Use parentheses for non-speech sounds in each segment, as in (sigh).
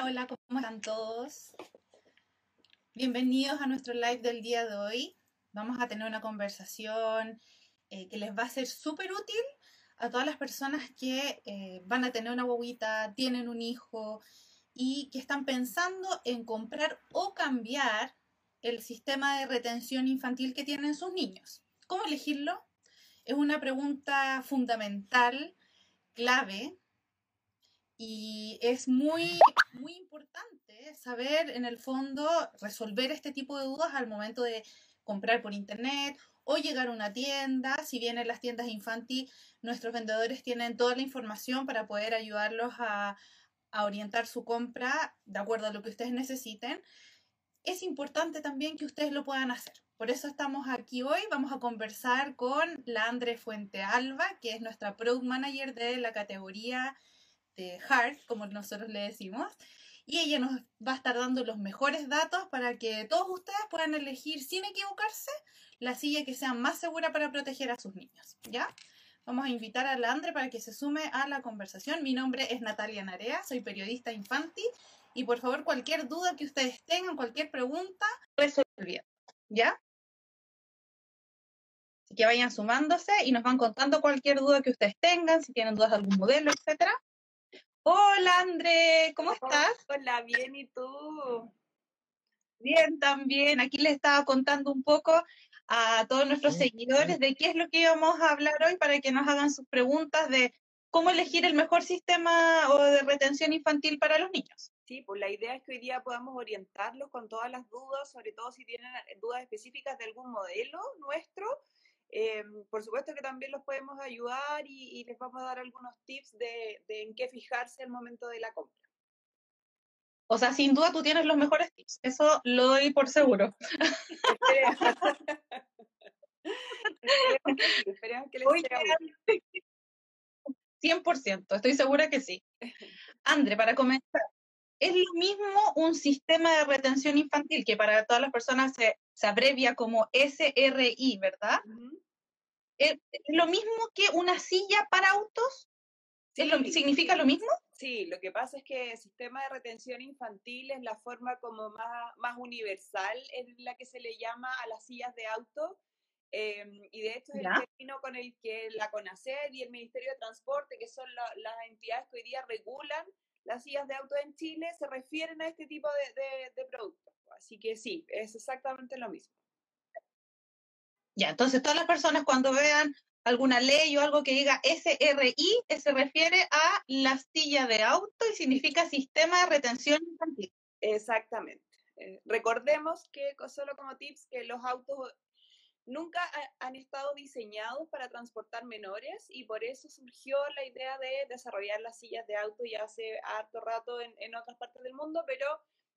Hola, ¿cómo están todos? Bienvenidos a nuestro live del día de hoy. Vamos a tener una conversación eh, que les va a ser súper útil a todas las personas que eh, van a tener una bobita, tienen un hijo y que están pensando en comprar o cambiar el sistema de retención infantil que tienen sus niños. ¿Cómo elegirlo? Es una pregunta fundamental, clave, y es muy, muy importante saber, en el fondo, resolver este tipo de dudas al momento de comprar por internet o llegar a una tienda. Si bien en las tiendas infantil, nuestros vendedores tienen toda la información para poder ayudarlos a, orientar su compra de acuerdo a lo que ustedes necesiten. Es importante también que ustedes lo puedan hacer. Por eso estamos aquí hoy. Vamos a conversar con la Andre Fuente Alba, que es nuestra Product Manager de la categoría de Hard, como nosotros le decimos. Y ella nos va a estar dando los mejores datos para que todos ustedes puedan elegir sin equivocarse la silla que sea más segura para proteger a sus niños. ¿Ya? Vamos a invitar a la Andre para que se sume a la conversación. Mi nombre es Natalia Narea, soy periodista infantil y por favor cualquier duda que ustedes tengan, cualquier pregunta, resolviendo. ¿Ya? Así que vayan sumándose y nos van contando cualquier duda que ustedes tengan, si tienen dudas de algún modelo, etcétera. Hola, André, ¿cómo estás? Hola, bien, ¿y tú? Bien, también. Aquí les estaba contando un poco a todos nuestros seguidores de qué es lo que íbamos a hablar hoy para que nos hagan sus preguntas de cómo elegir el mejor sistema o de retención infantil para los niños. Sí, pues la idea es que hoy día podamos orientarlos con todas las dudas, sobre todo si tienen dudas específicas de algún modelo nuestro, eh, por supuesto que también los podemos ayudar y, les vamos a dar algunos tips de, en qué fijarse al momento de la compra. O sea, sin duda tú tienes los mejores tips, eso lo doy por seguro. (laughs) Esperemos que, les sea 100%, estoy segura que sí. Andre, para comenzar, es lo mismo un sistema de retención infantil que para todas las personas se, abrevia como SRI, ¿verdad? ¿Es, lo mismo que una silla para autos? ¿Significa lo mismo? Sí, lo que pasa es que el sistema de retención infantil es la forma como más, más universal en la que se le llama a las sillas de auto. Em, y de hecho es el término con el que la CONACED y el Ministerio de Transporte, que son las entidades que hoy día regulan las sillas de auto en Chile se refieren a este tipo de, productos. Así que sí, es exactamente lo mismo. Ya, entonces todas las personas cuando vean alguna ley o algo que diga SRI, se refiere a la silla de auto y significa sistema de retención infantil. Exactamente. Eh, recordemos que, solo como tips, que los autos nunca han estado diseñados para transportar menores y por eso surgió la idea de desarrollar las sillas de auto ya hace harto rato en, otras partes del mundo, pero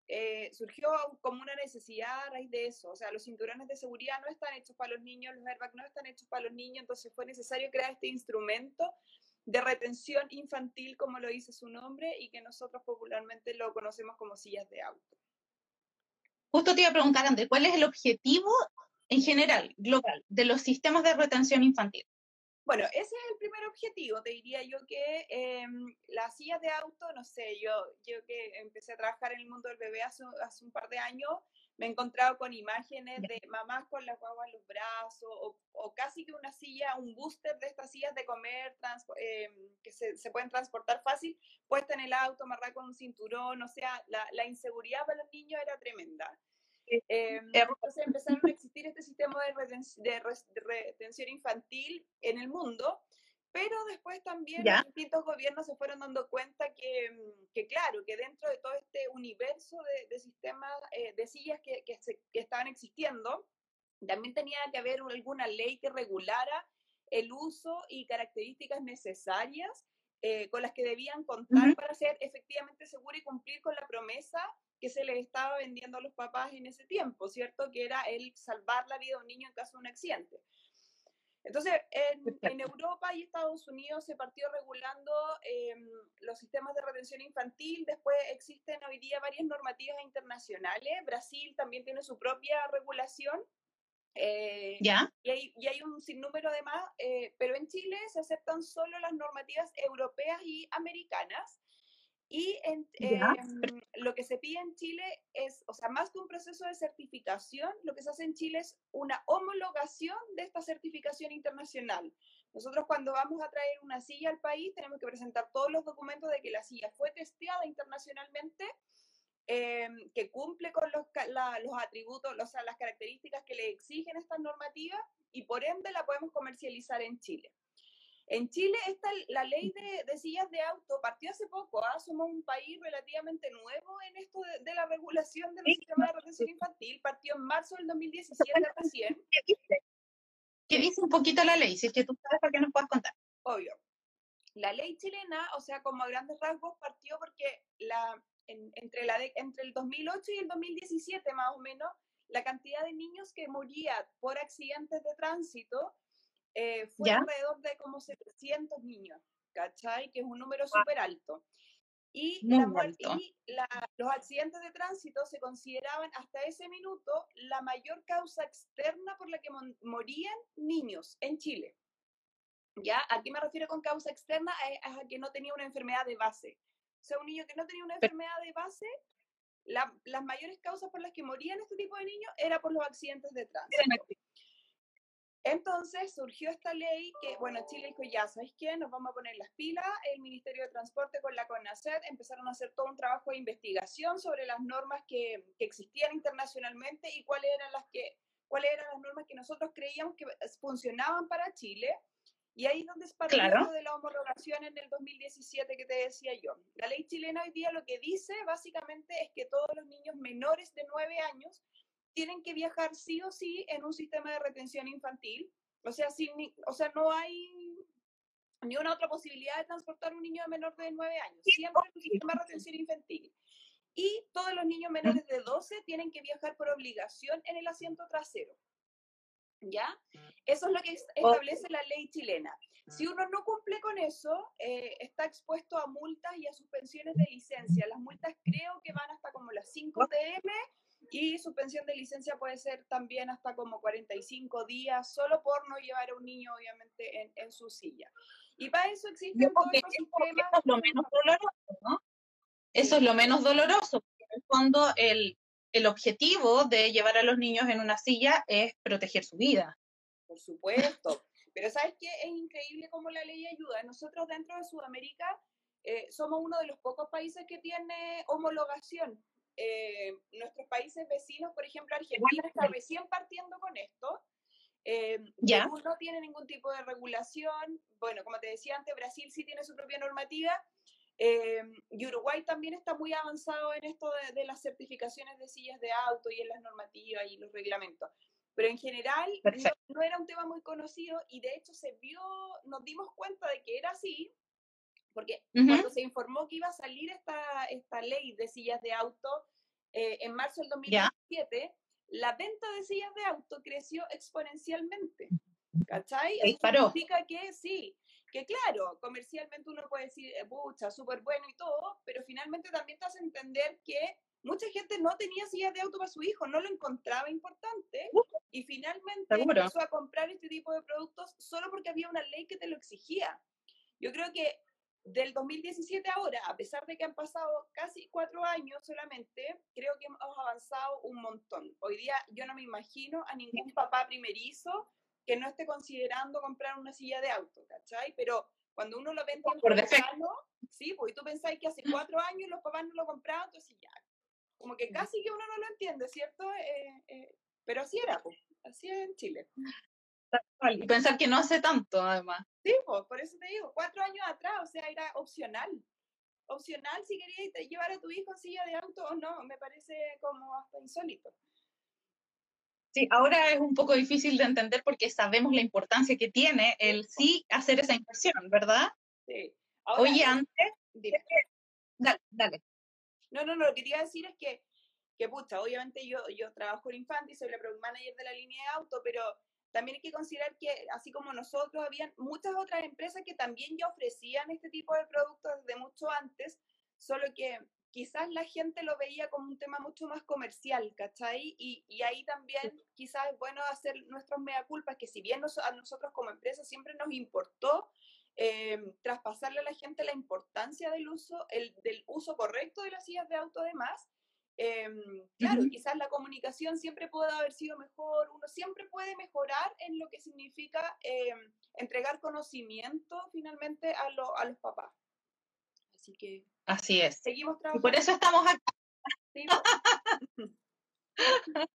eh, surgió como una necesidad a raíz de eso. O sea, los cinturones de seguridad no están hechos para los niños, los airbags no están hechos para los niños, entonces fue necesario crear este instrumento de retención infantil, como lo dice su nombre, y que nosotros popularmente lo conocemos como sillas de auto. Justo te iba a preguntar, André, ¿cuál es el objetivo en general, global, de los sistemas de retención infantil? Bueno, ese es el primer objetivo. Te diría yo que em, las sillas de auto, no sé, yo, yo que empecé a trabajar en el mundo del bebé hace, hace un par de años, me he encontrado con imágenes de mamás con la guagua en los brazos o, o, casi que una silla, un booster de estas sillas de comer em, que se, se, pueden transportar fácil, puesta en el auto, amarrada con un cinturón, o sea, la, la inseguridad para los niños era tremenda. Eh, entonces empezaron a existir este sistema de, retención infantil en el mundo, pero después también los distintos gobiernos se fueron dando cuenta que, que, claro, que dentro de todo este universo de, sistemas eh, de sillas que, que, estaban existiendo, también tenía que haber alguna ley que regulara el uso y características necesarias eh, con las que debían contar para ser efectivamente seguro y cumplir con la promesa que se les estaba vendiendo a los papás en ese tiempo, ¿cierto? Que era el salvar la vida de un niño en caso de un accidente. Entonces, en, Europa y Estados Unidos se partió regulando em, los sistemas de retención infantil, después existen hoy día varias normativas internacionales, Brasil también tiene su propia regulación, eh, ¿Ya? Y hay, y hay, un sinnúmero de más, eh, pero en Chile se aceptan solo las normativas europeas y americanas, Y em, lo que se pide en Chile es, o sea, más que un proceso de certificación, lo que se hace en Chile es una homologación de esta certificación internacional. Nosotros cuando vamos a traer una silla al país tenemos que presentar todos los documentos de que la silla fue testeada internacionalmente, em, que cumple con los, los atributos, o sea, las características que le exigen estas normativas y por ende la podemos comercializar en Chile. En Chile esta, la ley de, sillas de auto partió hace poco, ¿ah? somos un país relativamente nuevo en esto de, la regulación del sistema de retención infantil, partió en marzo del 2017 recién. ¿Qué dice? ¿Qué dice un poquito la ley? Si es que tú sabes para qué nos puedes contar. Obvio. La ley chilena, o sea, como a grandes rasgos, partió porque la, entre, la entre el 2008 y el 2017 más o menos, la cantidad de niños que morían por accidentes de tránsito eh, fue alrededor de como 700 niños, ¿cachai? Que es un número súper alto. Y, los accidentes de tránsito se consideraban hasta ese minuto la mayor causa externa por la que morían niños en Chile. ¿Ya? ¿A qué me refiero con causa externa? Es a que no tenía una enfermedad de base. O sea, un niño que no tenía una enfermedad de base, las mayores causas por las que morían este tipo de niños era por los accidentes de tránsito. Entonces surgió esta ley que, bueno, Chile dijo, ya, ¿sabes qué? Nos vamos a poner las pilas. El Ministerio de Transporte con la CONACET empezaron a hacer todo un trabajo de investigación sobre las normas que, que existían internacionalmente y cuáles eran las que cuáles eran las normas que nosotros creíamos que funcionaban para Chile. Y ahí es donde es parte de la homologación en el 2017 que te decía yo. La ley chilena hoy día lo que dice básicamente es que todos los niños menores de 9 años tienen que viajar sí o sí en un sistema de retención infantil. O sea, sin, o sea no hay ni una otra posibilidad de transportar un niño menor de 9 años. Siempre en un sistema de retención infantil. Y todos los niños menores de 12 tienen que viajar por obligación en el asiento trasero. ¿Ya? Eso es lo que establece la ley chilena. Si uno no cumple con eso, eh, está expuesto a multas y a suspensiones de licencia. Las multas creo que van hasta como las 5 TM y suspensión de licencia puede ser también hasta como 45 días, solo por no llevar a un niño, obviamente, en, en su silla. Y para eso existen todos los sistemas. Eso es lo menos doloroso, ¿no? Eso es lo menos doloroso, porque en el fondo el, el objetivo de llevar a los niños en una silla es proteger su vida. Por supuesto. Pero ¿sabes qué? Es increíble cómo la ley ayuda. Nosotros dentro de Sudamérica eh, somos uno de los pocos países que tiene homologación. Eh, nuestros países vecinos, por ejemplo, Argentina está recién partiendo con esto. Eh, ¿Ya? no tiene ningún tipo de regulación. Bueno, como te decía antes, Brasil sí tiene su propia normativa. Eh, y Uruguay también está muy avanzado en esto de, las certificaciones de sillas de auto y en las normativas y los reglamentos. Pero en general no, era un tema muy conocido y de hecho se vio, nos dimos cuenta de que era así porque cuando se informó que iba a salir esta, esta ley de sillas de auto eh, en marzo del 2017, la venta de sillas de auto creció exponencialmente. ¿Cachai? Eso significa que sí, que claro, comercialmente uno puede decir, pucha, súper bueno y todo, pero finalmente también te hace entender que mucha gente no tenía sillas de auto para su hijo, no lo encontraba importante y finalmente empezó a comprar este tipo de productos solo porque había una ley que te lo exigía. Yo creo que del 2017 ahora, a pesar de que han pasado casi cuatro años solamente, creo que hemos avanzado un montón. Hoy día yo no me imagino a ningún papá primerizo que no esté considerando comprar una silla de auto, ¿cachai? Pero cuando uno lo ve en tiempo sí, pues tú pensáis que hace cuatro años los papás no lo compraban, entonces ya, como que casi que uno no lo entiende, ¿cierto? Eh, eh, pero así era, pues, así es en Chile. Y pensar que no hace tanto, además. Sí, pues, por eso te digo, cuatro años atrás, o sea, era opcional. Opcional si querías llevar a tu hijo en silla de auto o no, me parece como hasta insólito. Sí, ahora es un poco difícil de entender porque sabemos la importancia que tiene el sí hacer esa inversión, ¿verdad? Sí. Oye, antes... Dale, dale. No, no, no, lo que quería decir es que, que pucha, obviamente yo, yo trabajo en Infanti, soy la product manager de la línea de auto, pero también hay que considerar que, así como nosotros, habían muchas otras empresas que también ya ofrecían este tipo de productos desde mucho antes, solo que quizás la gente lo veía como un tema mucho más comercial, ¿cachai? Y, y ahí también quizás es bueno hacer nuestros mea culpas, que si bien a nosotros como empresa siempre nos importó em, traspasarle a la gente la importancia del uso, el, del uso correcto de las sillas de auto además. Em, claro, quizás la comunicación siempre puede haber sido mejor, uno siempre puede mejorar en lo que significa em, entregar conocimiento finalmente a, a los papás. Así que... Así es. Seguimos trabajando. Y por eso estamos acá. (laughs) (laughs)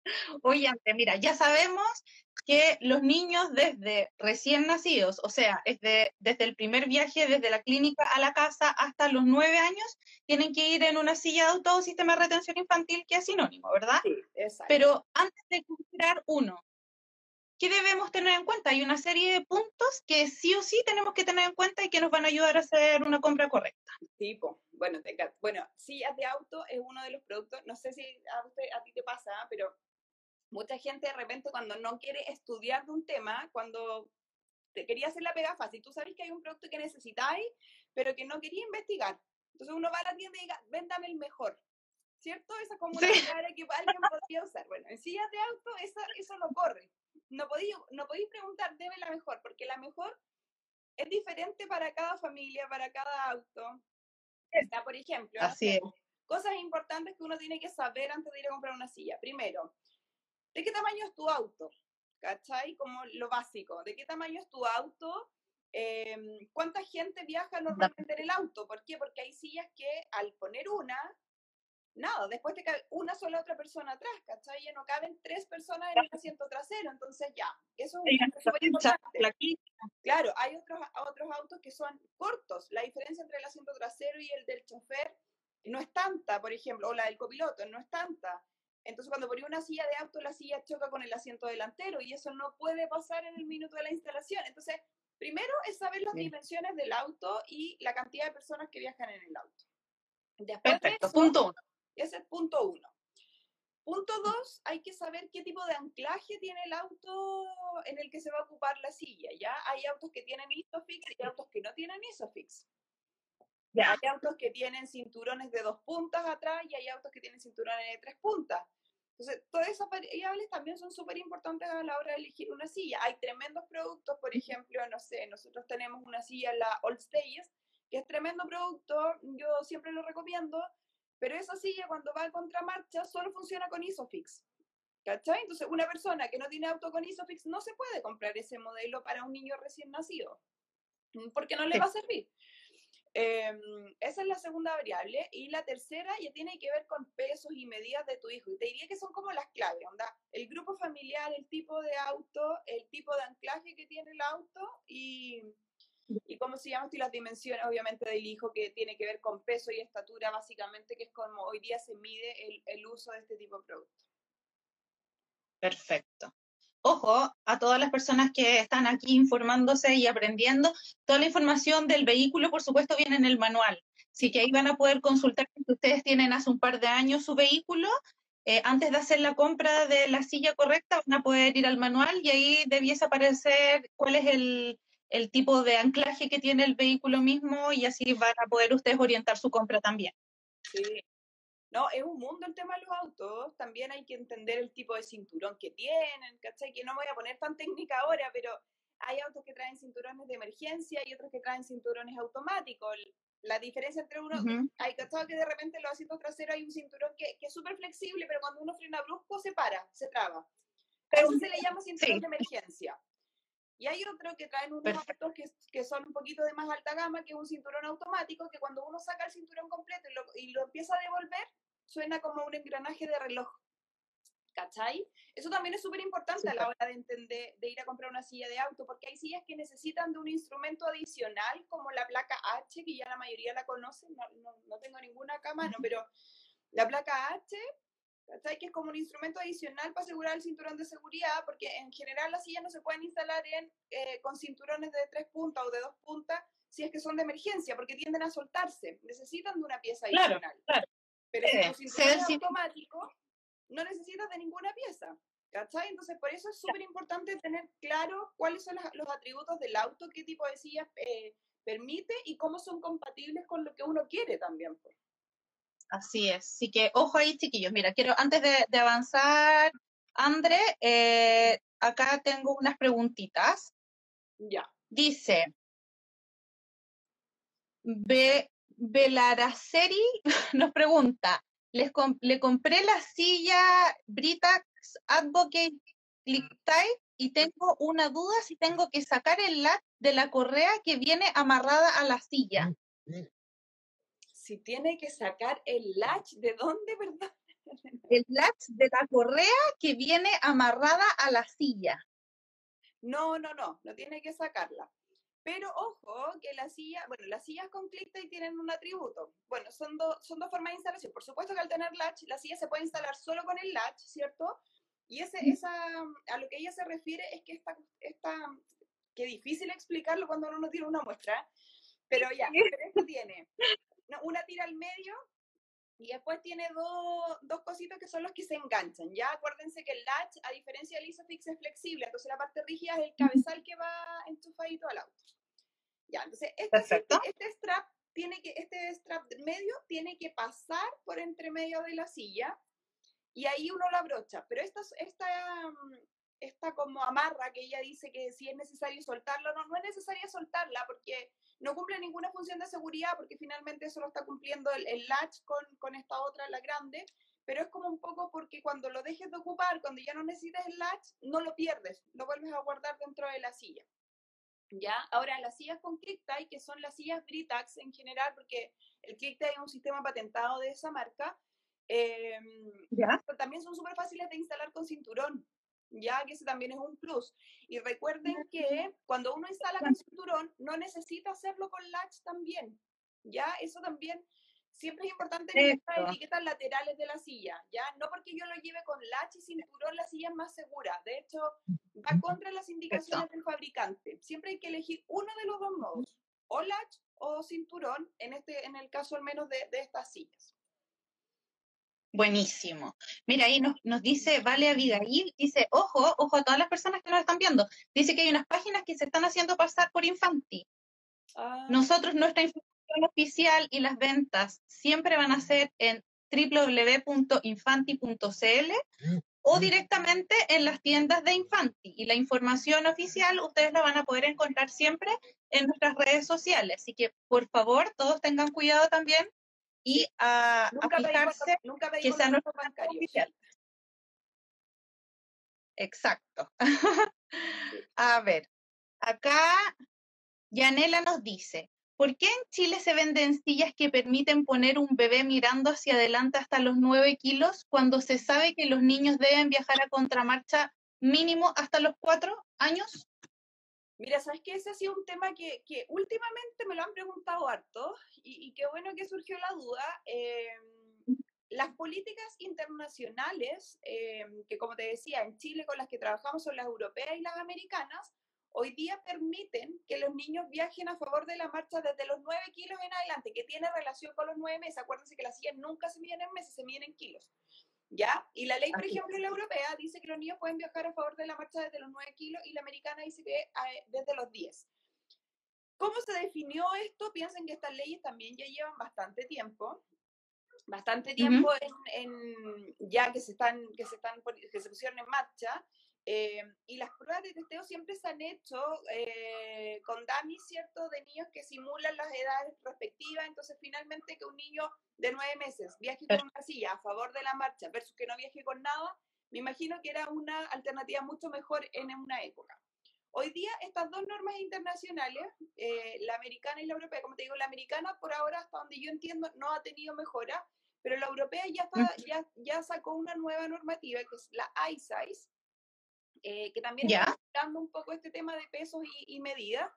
Oye, mira, ya sabemos que los niños desde recién nacidos, o sea, desde, desde el primer viaje, desde la clínica a la casa hasta los nueve años, tienen que ir en una silla de auto sistema de retención infantil, que es sinónimo, ¿verdad? Sí, exacto. Pero antes de comprar uno, ¿qué debemos tener en cuenta? Hay una serie de puntos que sí o sí tenemos que tener en cuenta y que nos van a ayudar a hacer una compra correcta. Tipo, bueno, bueno, sillas de auto es uno de los productos, no sé si a, usted, a ti te pasa, pero mucha gente de repente cuando no quiere estudiar de un tema, cuando te quería hacer la pega fácil, tú sabes que hay un producto que necesitáis, pero que no quería investigar. Entonces uno va a la tienda y diga, véndame el mejor. ¿Cierto? Esa como una que alguien podría usar. Bueno, en sillas de auto eso, eso no corre. No podéis no podéis preguntar, debe la mejor, porque la mejor es diferente para cada familia, para cada auto. Por ejemplo, Así cosas importantes que uno tiene que saber antes de ir a comprar una silla. Primero, ¿De qué tamaño es tu auto? ¿Cachai? Como lo básico. ¿De qué tamaño es tu auto? Em, ¿Cuánta gente viaja normalmente en el auto? ¿Por qué? Porque hay sillas que al poner una, nada, después te cabe una sola otra persona atrás, ¿cachai? Ya no caben tres personas en el asiento trasero, entonces ya, eso es súper importante. Claro, hay otros, otros autos que son cortos, la diferencia entre el asiento trasero y el del chofer no es tanta, por ejemplo, o la del copiloto, no es tanta. Entonces, cuando ponía una silla de auto, la silla choca con el asiento delantero y eso no puede pasar en el minuto de la instalación. Entonces, primero es saber las dimensiones del auto y la cantidad de personas que viajan en el auto. Después Perfecto, punto uno. Ese es punto uno. Punto dos, hay que saber qué tipo de anclaje tiene el auto en el que se va a ocupar la silla, ¿ya? Hay autos que tienen ISOFIX y autos que no tienen ISOFIX. Hay autos que tienen cinturones de dos puntas atrás y hay autos que tienen cinturones de tres puntas. Entonces, todas esas variables también son súper importantes a la hora de elegir una silla. Hay tremendos productos, por ejemplo, no sé, nosotros tenemos una silla, la Old Stays, que es tremendo producto, yo siempre lo recomiendo, pero esa silla cuando va a contramarcha solo funciona con Isofix. ¿Cachai? Entonces, una persona que no tiene auto con Isofix no se puede comprar ese modelo para un niño recién nacido, porque no le va a servir. Em, esa es la segunda variable. Y la tercera ya tiene que ver con pesos y medidas de tu hijo. Y te diría que son como las claves, onda. El grupo familiar, el tipo de auto, el tipo de anclaje que tiene el auto y, y cómo se llama, y las dimensiones, obviamente, del hijo, que tiene que ver con peso y estatura, básicamente, que es como hoy día se mide el, uso de este tipo de producto. Perfecto ojo a todas las personas que están aquí informándose y aprendiendo. Toda la información del vehículo, por supuesto, viene en el manual. Así que ahí van a poder consultar si ustedes tienen hace un par de años su vehículo. Eh, antes de hacer la compra de la silla correcta, van a poder ir al manual y ahí debiese aparecer cuál es el, el tipo de anclaje que tiene el vehículo mismo y así van a poder ustedes orientar su compra también. Sí, no, es un mundo el tema de los autos. También hay que entender el tipo de cinturón que tienen, ¿cachai? Que no me voy a poner tan técnica ahora, pero hay autos que traen cinturones de emergencia y otros que traen cinturones automáticos. La diferencia entre uno, hay ¿cachai? que de repente en los asientos traseros hay un cinturón que, que es súper flexible, pero cuando uno frena brusco se para, se traba. Pero eso se le llama cinturón de emergencia. Y hay otro que traen unos autos que, que, son un poquito de más alta gama, que es un cinturón automático, que cuando uno saca el cinturón completo y lo, y lo empieza a devolver, suena como un engranaje de reloj. ¿Cachai? Eso también es súper importante a la hora de entender, de ir a comprar una silla de auto, porque hay sillas que necesitan de un instrumento adicional, como la placa H, que ya la mayoría la conocen, no, no, tengo ninguna a mano, pero la placa H, ¿cachai? Que es como un instrumento adicional para asegurar el cinturón de seguridad, porque en general las sillas no se pueden instalar en, eh, con cinturones de tres puntas o de dos puntas si es que son de emergencia, porque tienden a soltarse, necesitan de una pieza adicional. Claro, pero si tu cinturón es automático, no necesitas de ninguna pieza. ¿Cachai? Entonces, por eso es súper importante tener claro cuáles son los atributos del auto, qué tipo de sillas eh, permite y cómo son compatibles con lo que uno quiere también. Pues. Así es. Así que, ojo ahí, chiquillos. Mira, quiero, antes de, avanzar, André, eh, acá tengo unas preguntitas. Ya. Dice, Be Belaraceri (laughs) nos pregunta, Les le compré la silla Britax Advocate Click Type y tengo una duda si tengo que sacar el latch de la correa que viene amarrada a la silla. Si tiene que sacar el latch, ¿de dónde, (laughs) verdad? El latch de la correa que viene amarrada a la silla. No, no, no, no tiene que sacarla. Pero ojo, que la silla, bueno, las sillas con ClickTie tienen un atributo. Bueno, son, son dos formas de instalación. Por supuesto que al tener latch, la silla se puede instalar solo con el latch, ¿cierto? Y ese, esa, a lo que ella se refiere es que esta, esta, que difícil explicarlo cuando uno no tiene una muestra, pero ya, esto tiene una tira al medio y después tiene dos, dos cositos que son los que se enganchan. Ya acuérdense que el latch, a diferencia del ISOFIX, es flexible, entonces la parte rígida es el cabezal que va enchufadito al auto. Ya, entonces este, este strap tiene que, este strap medio tiene que pasar por entre medio de la silla y ahí uno lo abrocha. Pero esta, esta, esta como amarra que ella dice que si es necesario soltarla, no, no es necesario soltarla porque no cumple ninguna función de seguridad porque finalmente eso lo está cumpliendo el, el latch con, con, esta otra, la grande, pero es como un poco porque cuando lo dejes de ocupar, cuando ya no necesitas el latch, no lo pierdes, lo vuelves a guardar dentro de la silla. ¿Ya? Ahora, las sillas con ClickTie, que son las sillas Britax en general, porque el ClickTie es un sistema patentado de esa marca, eh, ¿Ya? también son súper fáciles de instalar con cinturón ya que ese también es un plus. Y recuerden que cuando uno instala con cinturón, no necesita hacerlo con latch también, ya, eso también siempre es importante ver las etiquetas laterales de la silla, ya, no porque yo lo lleve con latch y cinturón, la silla es más segura, de hecho, va contra las indicaciones del fabricante, siempre hay que elegir uno de los dos modos, o latch o cinturón, en, este, en el caso al menos de, de estas sillas. Buenísimo. Mira, ahí nos, nos, dice Vale Abigail, dice, ojo, ojo a todas las personas que nos están viendo. Dice que hay unas páginas que se están haciendo pasar por Infanti. Ah. Nosotros, nuestra información oficial y las ventas siempre van a ser en www.infanti.cl o directamente en las tiendas de Infanti. Y la información oficial ustedes la van a poder encontrar siempre en nuestras redes sociales. Así que, por favor, todos tengan cuidado también y a, fijarse que sean los oficiales. Exacto. (laughs) a ver, acá Yanela nos dice, ¿por qué en Chile se venden sillas que permiten poner un bebé mirando hacia adelante hasta los 9 kilos cuando se sabe que los niños deben viajar a contramarcha mínimo hasta los 4 años? Mira, sabes que ese ha sido un tema que, que últimamente me lo han preguntado harto y, qué bueno que surgió la duda. Em, las políticas internacionales, em, que como te decía, en Chile con las que trabajamos son las europeas y las americanas, hoy día permiten que los niños viajen a favor de la marcha desde los 9 kilos en adelante, que tiene relación con los 9 meses. Acuérdense que las sillas nunca se miden en meses, se miden en kilos. ¿Ya? Y la ley, por ejemplo, la europea dice que los niños pueden viajar a favor de la marcha desde los 9 kilos y la americana dice que eh, desde los 10. ¿Cómo se definió esto? Piensen que estas leyes también ya llevan bastante tiempo, bastante tiempo en, ya que se están, que se están, que se pusieron en marcha. Eh, y las pruebas de testeo siempre se han hecho eh, con dummies, ¿cierto? De niños que simulan las edades respectivas. Entonces, finalmente, que un niño de nueve meses viaje con una silla a favor de la marcha versus que no viaje con nada, me imagino que era una alternativa mucho mejor en una época. Hoy día, estas dos normas internacionales, eh, la americana y la europea, como te digo, la americana por ahora, hasta donde yo entiendo, no ha tenido mejora, pero la europea ya, ya, ya sacó una nueva normativa, que es la iSize, eh, que también está dando un poco este tema de pesos y, medidas.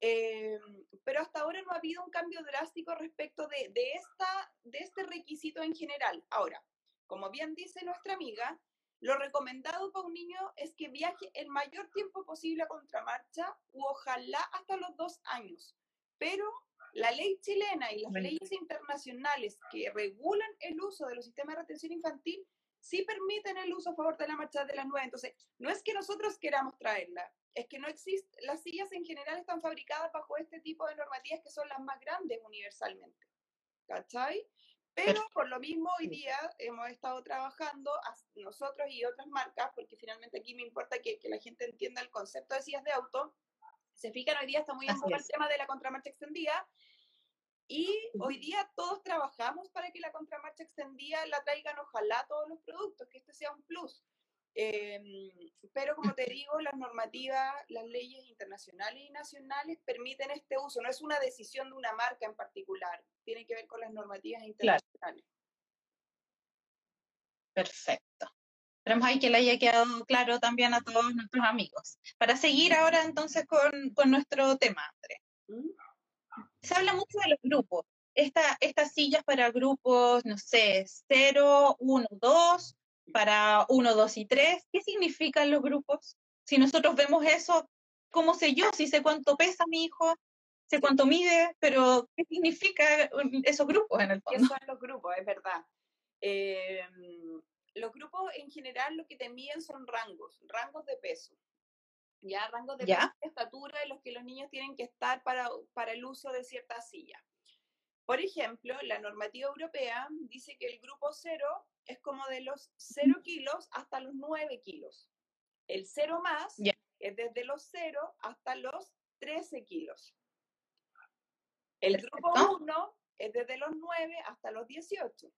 Eh, pero hasta ahora no ha habido un cambio drástico respecto de, de, esta, de este requisito en general. Ahora, como bien dice nuestra amiga, lo recomendado para un niño es que viaje el mayor tiempo posible a contramarcha u ojalá hasta los dos años. Pero la ley chilena y las leyes internacionales que regulan el uso de los sistemas de retención infantil sí permiten el uso a favor de la marcha de las nueve. Entonces, no es que nosotros queramos traerla, es que no existe, las sillas en general están fabricadas bajo este tipo de normativas que son las más grandes universalmente. ¿Cachai? Pero por lo mismo hoy día hemos estado trabajando nosotros y otras marcas, porque finalmente aquí me importa que, que la gente entienda el concepto de sillas de auto. Se fijan, hoy día está muy en el tema de la contramarcha extendida Y (laughs) hoy día todos trabajamos para que la contramarcha extendida la traigan ojalá todos los productos, que este sea un plus. Em, pero como te digo, las normativas, las leyes internacionales y nacionales permiten este uso. No es una decisión de una marca en particular, tiene que ver con las normativas internacionales. Perfecto. Esperemos ahí que le haya quedado claro también a todos nuestros amigos. Para seguir ahora entonces con, con nuestro tema, André. Se habla mucho de los grupos. Esta, estas sillas para grupos, no sé, 0, 1, 2, para 1, 2 y 3. ¿Qué significan los grupos? Si nosotros vemos eso, ¿cómo sé yo? Si sé cuánto pesa mi hijo, sé cuánto mide, pero ¿qué significa esos grupos en el fondo? ¿Qué son los grupos? Es verdad. Eh, los grupos en general lo que te miden son rangos, rangos de peso. Ya, rangos de de estatura en los que los niños tienen que estar para, para el uso de cierta silla. Por ejemplo, la normativa europea dice que el grupo cero es como de los 0 kilos hasta los 9 kilos. El cero más es desde los 0 hasta los 13 kilos. El grupo 1 es desde los 9 hasta los 18.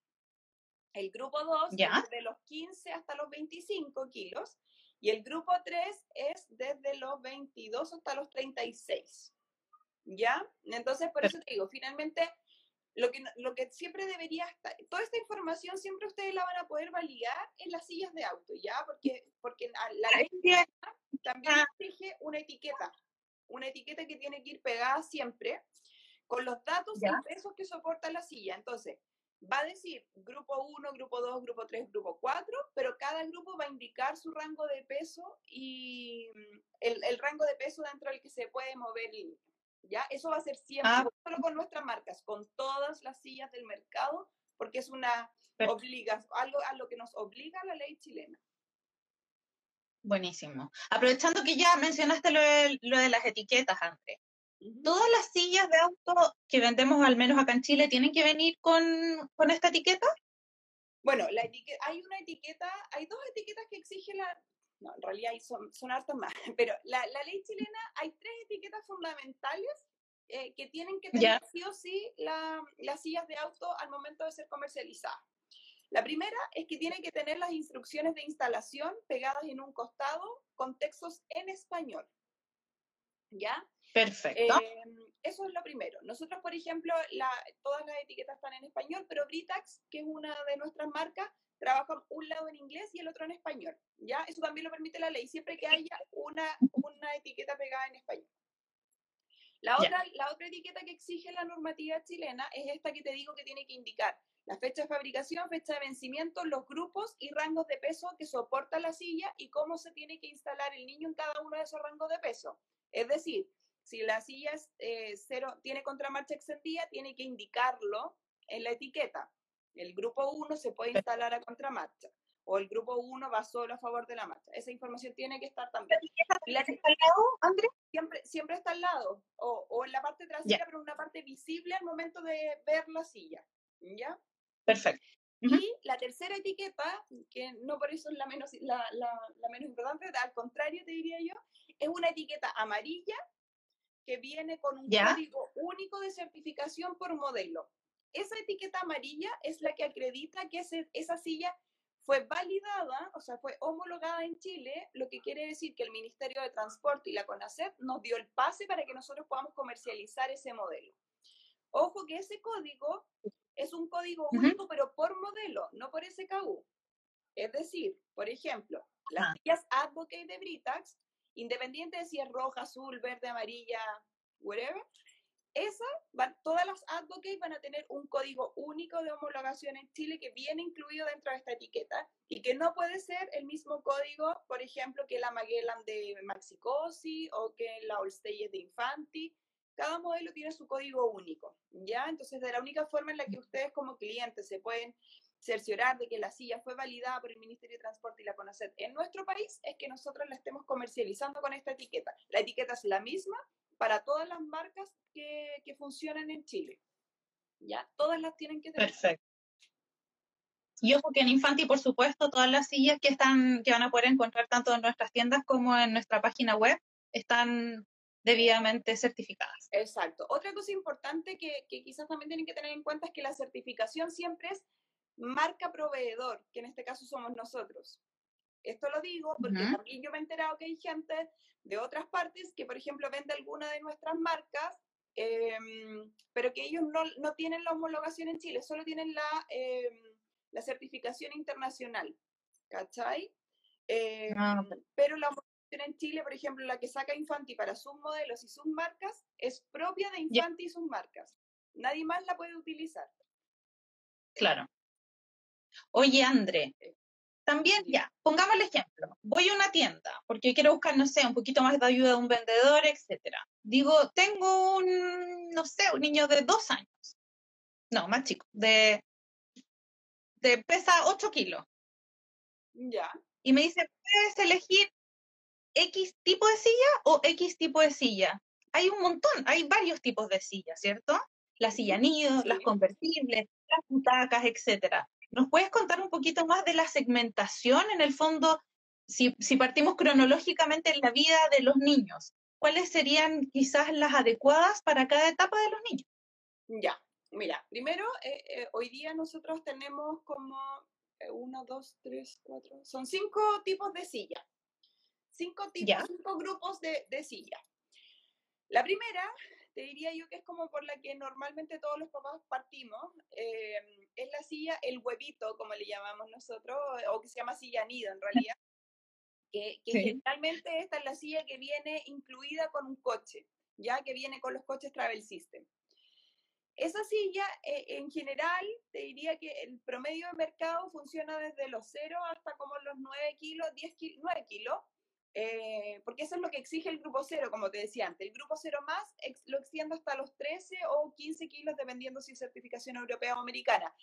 El grupo 2 es de los 15 hasta los 25 kilos. Y el grupo 3 es desde los 22 hasta los 36. ¿Ya? Entonces, por eso te digo, finalmente, lo que, lo que siempre debería estar, toda esta información siempre ustedes la van a poder validar en las sillas de auto, ¿ya? Porque, porque la ley también exige una etiqueta, una etiqueta que tiene que ir pegada siempre con los datos y pesos que soporta la silla. Entonces, va a decir grupo 1, grupo 2, grupo 3, grupo 4, pero cada grupo va a indicar su rango de peso y mm, el, el rango de peso dentro del que se puede mover el ¿Ya? Eso va a ser siempre, ah. solo con nuestras marcas, con todas las sillas del mercado, porque es una obliga, algo a lo que nos obliga la ley chilena. Buenísimo. Aprovechando que ya mencionaste lo de, lo de las etiquetas, André. ¿Todas las sillas de auto que vendemos, al menos acá en Chile, tienen que venir con, con esta etiqueta? Bueno, la etiqueta, hay una etiqueta, hay dos etiquetas que exige la, no, en realidad son, son hartas más, (laughs) pero la, la, ley chilena hay tres etiquetas fundamentales eh, que tienen que tener sí o sí la, las sillas de auto al momento de ser comercializadas. La primera es que tiene que tener las instrucciones de instalación pegadas en un costado con textos en español. ¿Ya? Perfecto. Em, eso es lo primero. Nosotros, por ejemplo, la, todas las etiquetas están en español, pero Britax, que es una de nuestras marcas, trabaja un lado en inglés y el otro en español. ¿Ya? Eso también lo permite la ley, siempre que haya una, una etiqueta pegada en español. La otra, la otra etiqueta que exige la normativa chilena es esta que te digo que tiene que indicar la fecha de fabricación, fecha de vencimiento, los grupos y rangos de peso que soporta la silla y cómo se tiene que instalar el niño en cada uno de esos rangos de peso. Es decir, si la silla es, eh, cero, tiene contramarcha extendida, tiene que indicarlo en la etiqueta. El grupo 1 se puede instalar a contramarcha o el grupo 1 va solo a favor de la marcha. Esa información tiene que estar también. ¿La está al lado, Andrés? Siempre, siempre está al lado o, o en la parte trasera, pero en una parte visible al momento de ver la silla. ¿Ya? Perfecto. Y la tercera etiqueta, que no por eso es la menos, la, la, la menos importante, al contrario te diría yo, es una etiqueta amarilla que viene con un código único de certificación por modelo. Esa etiqueta amarilla es la que acredita que esa silla fue validada, o sea, fue homologada en Chile, lo que quiere decir que el Ministerio de Transporte y la CONACET nos dio el pase para que nosotros podamos comercializar ese modelo. Ojo que ese código es un código único, pero por modelo, no por SKU. Es decir, por ejemplo, las ah. sillas Advocate de Britax independiente de si es roja, azul, verde, amarilla, whatever, esa, todas las advocates van a tener un código único de homologación en Chile que viene incluido dentro de esta etiqueta y que no puede ser el mismo código, por ejemplo, que la Magellan de Maxicosi o que la Allstate de Infanti. Cada modelo tiene su código único, ¿ya? Entonces, de la única forma en la que ustedes como clientes se pueden cerciorar de que la silla fue validada por el Ministerio de Transporte y la CONACET en nuestro país es que nosotros la estemos comercializando con esta etiqueta. La etiqueta es la misma para todas las marcas que, que funcionan en Chile. ¿Ya? Todas las tienen que tener. Perfecto. Y ojo que en Infanti, por supuesto, todas las sillas que están, que van a poder encontrar tanto en nuestras tiendas como en nuestra página web, están debidamente certificadas. Exacto. Otra cosa importante que, que quizás también tienen que tener en cuenta es que la certificación siempre es marca proveedor, que en este caso somos nosotros. Esto lo digo porque también yo me he enterado que hay gente de otras partes que, por ejemplo, vende alguna de nuestras marcas, em, pero que ellos no, no, tienen la homologación en Chile, solo tienen la, em, la certificación internacional. ¿Cachai? Ah, pero la homologación en Chile, por ejemplo, la que saca Infanti para sus modelos y sus marcas, es propia de Infanti y sus marcas. Nadie más la puede utilizar. Claro. Oye, André, también, ya, pongamos el ejemplo. Voy a una tienda porque quiero buscar, no sé, un poquito más de ayuda de un vendedor, etcétera. Digo, tengo un, no sé, un niño de dos años. No, más chico, de, de pesa 8 kilos. Ya. Y me dice, ¿puedes elegir X tipo de silla o X tipo de silla? Hay un montón, hay varios tipos de sillas, ¿cierto? La silla nido, las convertibles, las butacas, etcétera. ¿Nos puedes contar un poquito más de la segmentación en el fondo, si, partimos cronológicamente en la vida de los niños? ¿Cuáles serían quizás las adecuadas para cada etapa de los niños? Ya, mira, primero, eh, eh, hoy día nosotros tenemos como eh, uno, dos, tres, cuatro, son cinco tipos de silla. Cinco tipos, cinco grupos de, de silla. La primera te diría yo que es como por la que normalmente todos los papás partimos, eh, es la silla, el huevito, como le llamamos nosotros, o que se llama silla nido en realidad, que, generalmente esta es la silla que viene incluida con un coche, ya que viene con los coches Travel System. Esa silla, eh, en general, te diría que el promedio de mercado funciona desde los 0 hasta como los 9 kilos, 10 kilos, 9 kilos, eh, porque eso es lo que exige el grupo cero, como te decía antes. El grupo cero más lo extiendo hasta los 13 o 15 kilos, dependiendo si es certificación europea o americana.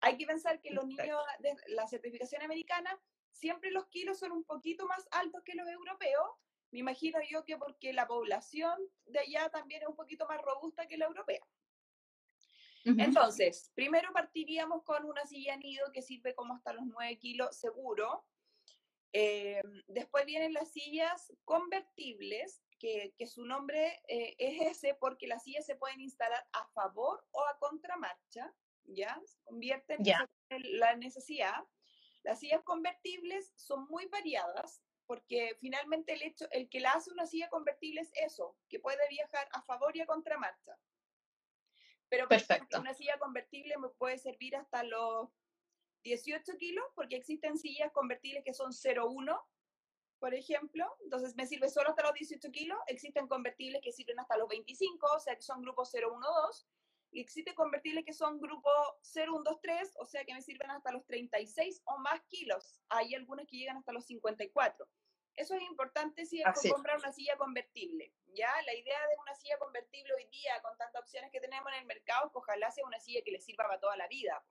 Hay que pensar que los niños de la certificación americana, siempre los kilos son un poquito más altos que los europeos. Me imagino yo que porque la población de allá también es un poquito más robusta que la europea. Entonces, primero partiríamos con una silla nido que sirve como hasta los 9 kilos seguro. Eh, después vienen las sillas convertibles, que, su nombre eh, es ese porque las sillas se pueden instalar a favor o a contramarcha, ¿ya? Se convierten en la necesidad. Las sillas convertibles son muy variadas porque finalmente el hecho, el que la hace una silla convertible es eso, que puede viajar a favor y a contramarcha. Pero Perfecto. una silla convertible me puede servir hasta los 18 kilos, porque existen sillas convertibles que son 0,1, por ejemplo, entonces me sirve solo hasta los 18 kilos, existen convertibles que sirven hasta los 25, o sea que son grupos 012, y existen convertibles que son grupo 0123, o sea que me sirven hasta los 36 o más kilos, hay algunas que llegan hasta los 54. Eso es importante si es comprar una silla convertible, ¿ya? La idea de una silla convertible hoy día, con tantas opciones que tenemos en el mercado, es que ojalá sea una silla que le sirva para toda la vida.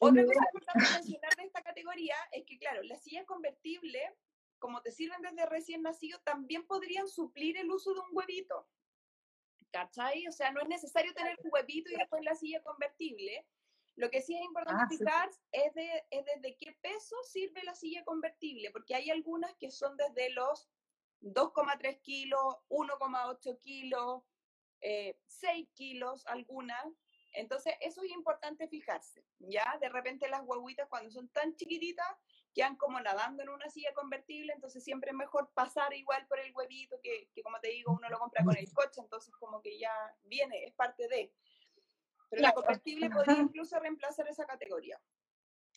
Otra cosa importante (laughs) mencionar de esta categoría es que, claro, las sillas convertibles, como te sirven desde recién nacido, también podrían suplir el uso de un huevito. ¿Cachai? O sea, no es necesario tener un huevito y después la silla convertible. Lo que sí es importante ah, fijar es, de, es desde qué peso sirve la silla convertible, porque hay algunas que son desde los 2,3 kilos, 1,8 kilos, 6 eh, kilos algunas, entonces, eso es importante fijarse, ¿ya? De repente las guaguitas cuando son tan chiquititas quedan como nadando en una silla convertible, entonces siempre es mejor pasar igual por el huevito que, como te digo, uno lo compra con el coche, entonces como que ya viene, es parte de. Pero la convertible podría incluso reemplazar esa categoría.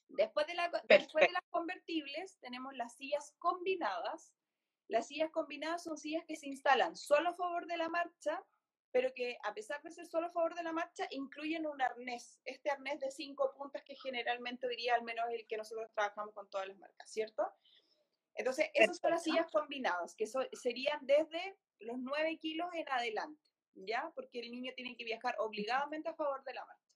Después de, la, después de las convertibles tenemos las sillas combinadas. Las sillas combinadas son sillas que se instalan solo a favor de la marcha pero que a pesar de ser solo a favor de la marcha, incluyen un arnés, este arnés de cinco puntas que generalmente diría al menos el que nosotros trabajamos con todas las marcas, ¿cierto? Entonces, esas son las sillas combinadas, que serían desde los 9 kilos en adelante, ¿ya? Porque el niño tiene que viajar obligadamente a favor de la marcha.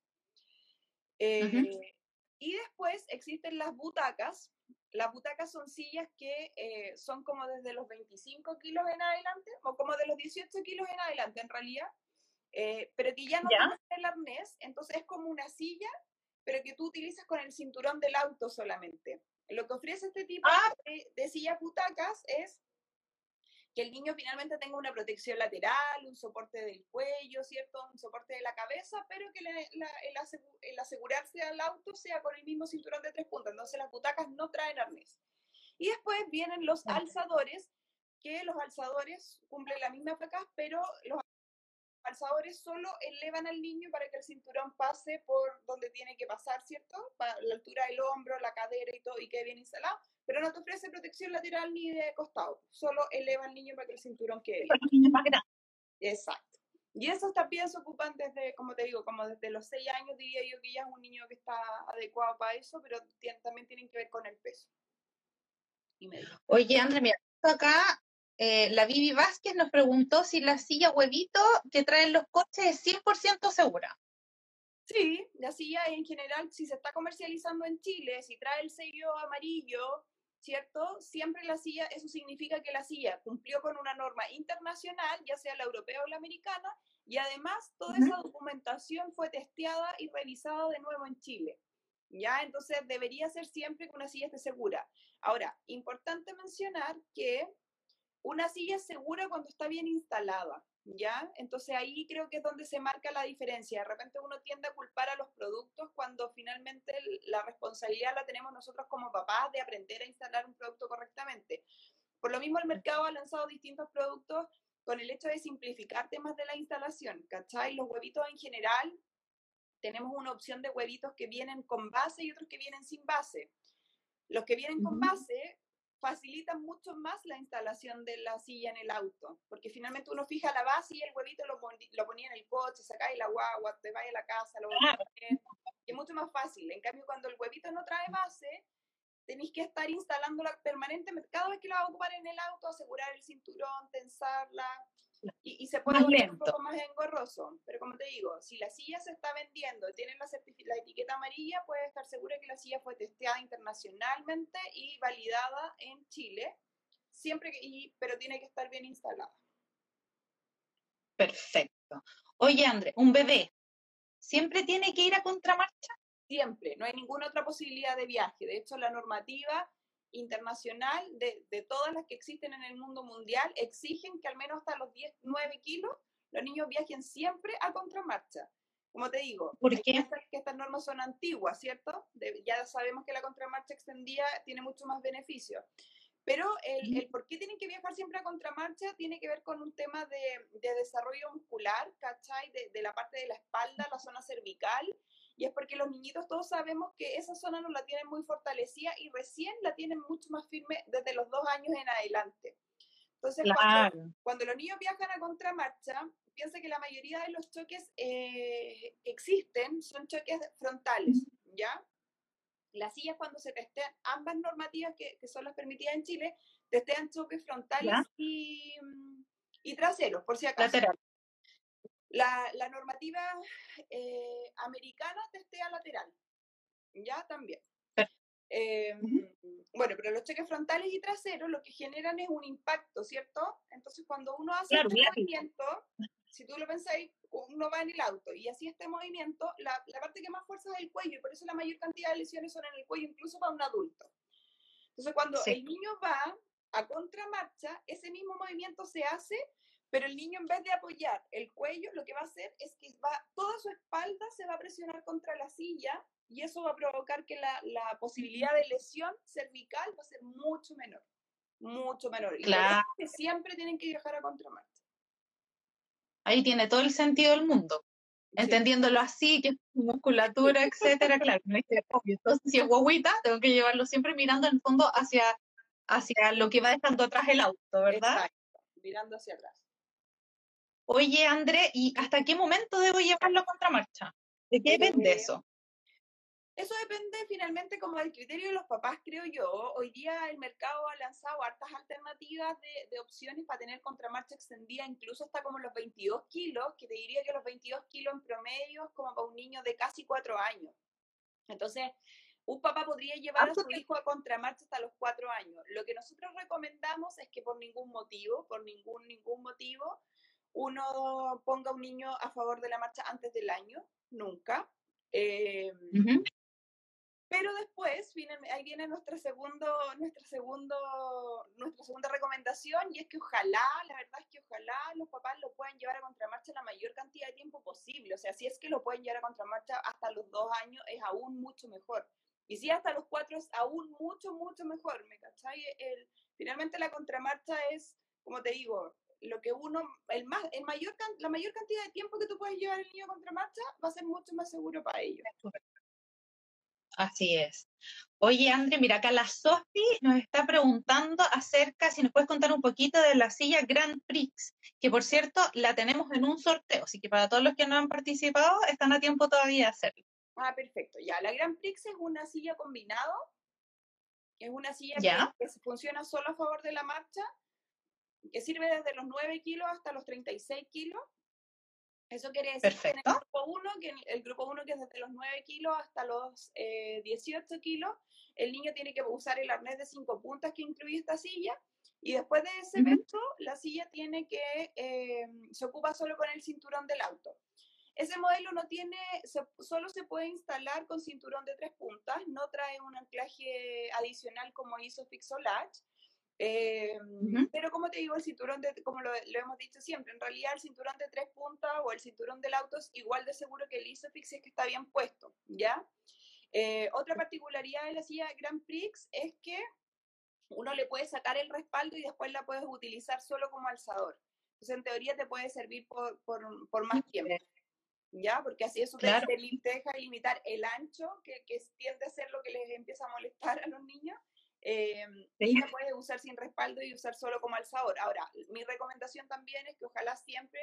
Eh, y después existen las butacas. Las butacas son sillas que eh, son como desde los 25 kilos en adelante, o como de los 18 kilos en adelante en realidad, eh, pero que ya no tienen el arnés, entonces es como una silla, pero que tú utilizas con el cinturón del auto solamente. Lo que ofrece este tipo ah. de, sillas butacas es que el niño finalmente tenga una protección lateral, un soporte del cuello, ¿cierto? Un soporte de la cabeza, pero que el, asegurarse al auto sea con el mismo cinturón de tres puntas. Entonces las butacas no traen arnés. Y después vienen los alzadores, que los alzadores cumplen la misma placa, pero los alzadores solo elevan al niño para que el cinturón pase por donde tiene que pasar, ¿cierto? Para la altura del hombro, la cadera y todo, y quede bien instalado, pero no te ofrece protección lateral ni de costado, solo eleva al niño para que el cinturón quede bien. Exacto. Y esos también se ocupan desde, como te digo, como desde los 6 años diría yo que ya es un niño que está adecuado para eso, pero también tienen que ver con el peso. Oye, André, mira, acá eh, la Vivi Vázquez nos preguntó si la silla huevito que traen los coches es 100% segura. Sí, la silla en general, si se está comercializando en Chile, si trae el sello amarillo, ¿cierto? Siempre la silla, eso significa que la silla cumplió con una norma internacional, ya sea la europea o la americana, y además toda esa documentación fue testeada y revisada de nuevo en Chile. ¿Ya? Entonces debería ser siempre que una silla esté segura. Ahora, importante mencionar que una silla es segura cuando está bien instalada, ¿ya? Entonces ahí creo que es donde se marca la diferencia. De repente uno tiende a culpar a los productos cuando finalmente la responsabilidad la tenemos nosotros como papás de aprender a instalar un producto correctamente. Por lo mismo el mercado ha lanzado distintos productos con el hecho de simplificar temas de la instalación, ¿cachai? Los huevitos en general, tenemos una opción de huevitos que vienen con base y otros que vienen sin base. Los que vienen con base facilitan mucho más la instalación de la silla en el auto, porque finalmente uno fija la base y el huevito lo, lo ponía en el coche, sacáis la guagua, te vais a la casa, lo a poner, es mucho más fácil. En cambio, cuando el huevito no trae base, tenéis que estar instalándola permanentemente, cada vez que la vas a ocupar en el auto, asegurar el cinturón, tensarla, y, se puede volver un poco más engorroso. Pero como te digo, si la silla se está vendiendo, tiene la, la etiqueta amarilla, puedes estar segura que la silla fue testeada internacionalmente y validada en Chile, siempre que, y, pero tiene que estar bien instalada. Perfecto. Oye, André, un bebé, ¿siempre tiene que ir a contramarcha? Siempre, no hay ninguna otra posibilidad de viaje. De hecho, la normativa internacional de, de, todas las que existen en el mundo mundial exigen que al menos hasta los 10, 9 kilos los niños viajen siempre a contramarcha. Como te digo, porque Que, estas, normas son antiguas, ¿cierto? ya sabemos que la contramarcha extendida tiene mucho más beneficios. Pero el, el, por qué tienen que viajar siempre a contramarcha tiene que ver con un tema de, de desarrollo muscular, ¿cachai? De, de, la parte de la espalda, la zona cervical, y es porque los niñitos todos sabemos que esa zona no la tienen muy fortalecida y recién la tienen mucho más firme desde los dos años en adelante. Entonces, cuando, los niños viajan a contramarcha, piensa que la mayoría de los choques eh, que existen son choques frontales, ¿ya? Las sillas cuando se testean, ambas normativas que, que son las permitidas en Chile, testean choques frontales y, y, traseros, por si acaso. La, la normativa eh, americana testea lateral, ya también. Eh, bueno, pero los cheques frontales y traseros lo que generan es un impacto, ¿cierto? Entonces, cuando uno hace este movimiento, si tú lo pensáis, uno va en el auto y así este movimiento, la, la, parte que más fuerza es el cuello y por eso la mayor cantidad de lesiones son en el cuello, incluso para un adulto. Entonces, cuando el niño va a contramarcha, ese mismo movimiento se hace pero el niño en vez de apoyar el cuello, lo que va a hacer es que va, toda su espalda se va a presionar contra la silla y eso va a provocar que la, la posibilidad de lesión cervical va a ser mucho menor, mucho menor. Y claro. que siempre tienen que viajar a contramarcha. Ahí tiene todo el sentido del mundo. Entendiéndolo así, que es musculatura, etcétera, claro. Entonces, si es guaguita, tengo que llevarlo siempre mirando en el fondo hacia, hacia lo que va dejando atrás el auto, ¿verdad? Exacto, mirando hacia atrás. Oye, André, ¿y hasta qué momento debo llevarlo a contramarcha? ¿De qué depende eso? Eso depende finalmente como del criterio de los papás, creo yo. Hoy día el mercado ha lanzado hartas alternativas de, de, opciones para tener contramarcha extendida, incluso hasta como los 22 kilos, que te diría que los 22 kilos en promedio es como para un niño de casi 4 años. Entonces, un papá podría llevar a su hijo a contramarcha hasta los 4 años. Lo que nosotros recomendamos es que por ningún motivo, por ningún, ningún motivo, uno ponga un niño a favor de la marcha antes del año, nunca. Eh, Pero después viene, ahí viene nuestra, segundo, nuestra, segundo, nuestra segunda recomendación y es que ojalá, la verdad es que ojalá los papás lo puedan llevar a contramarcha la mayor cantidad de tiempo posible. O sea, si es que lo pueden llevar a contramarcha hasta los dos años es aún mucho mejor. Y si hasta los cuatro es aún mucho, mucho mejor, ¿me cachai? El, finalmente la contramarcha es, como te digo, lo que uno, el más, el mayor, la mayor cantidad de tiempo que tú puedes llevar el niño a contramarcha va a ser mucho más seguro para ellos. Así es. Oye, André, mira, acá la Sofi nos está preguntando acerca, si nos puedes contar un poquito de la silla Grand Prix, que por cierto la tenemos en un sorteo, así que para todos los que no han participado, están a tiempo todavía de hacerlo. Ah, perfecto. Ya, la Grand Prix es una silla combinado, es una silla que, funciona solo a favor de la marcha, que sirve desde los 9 kilos hasta los 36 kilos eso quiere decir que en el grupo 1, que el grupo 1 que es desde los 9 kilos hasta los 18 eh, kilos, el niño tiene que usar el arnés de 5 puntas que incluye esta silla. Y después de ese evento, la silla tiene que, eh, se ocupa solo con el cinturón del auto. Ese modelo no tiene, solo se puede instalar con cinturón de tres puntas, no trae un anclaje adicional como hizo Latch. Eh, pero como te digo, el cinturón, de, como lo, hemos dicho siempre, en realidad el cinturón de tres puntas o el cinturón del auto es igual de seguro que el Isofix si es que está bien puesto, ¿ya? Eh, otra particularidad de la silla Grand Prix es que uno le puede sacar el respaldo y después la puedes utilizar solo como alzador. Entonces, en teoría te puede servir por, por, por más tiempo. ¿Ya? Porque así eso te, deja limitar el ancho, que, que tiende a ser lo que les empieza a molestar a los niños, eh, la puedes usar sin respaldo y usar solo como alzador. Ahora, mi recomendación también es que ojalá siempre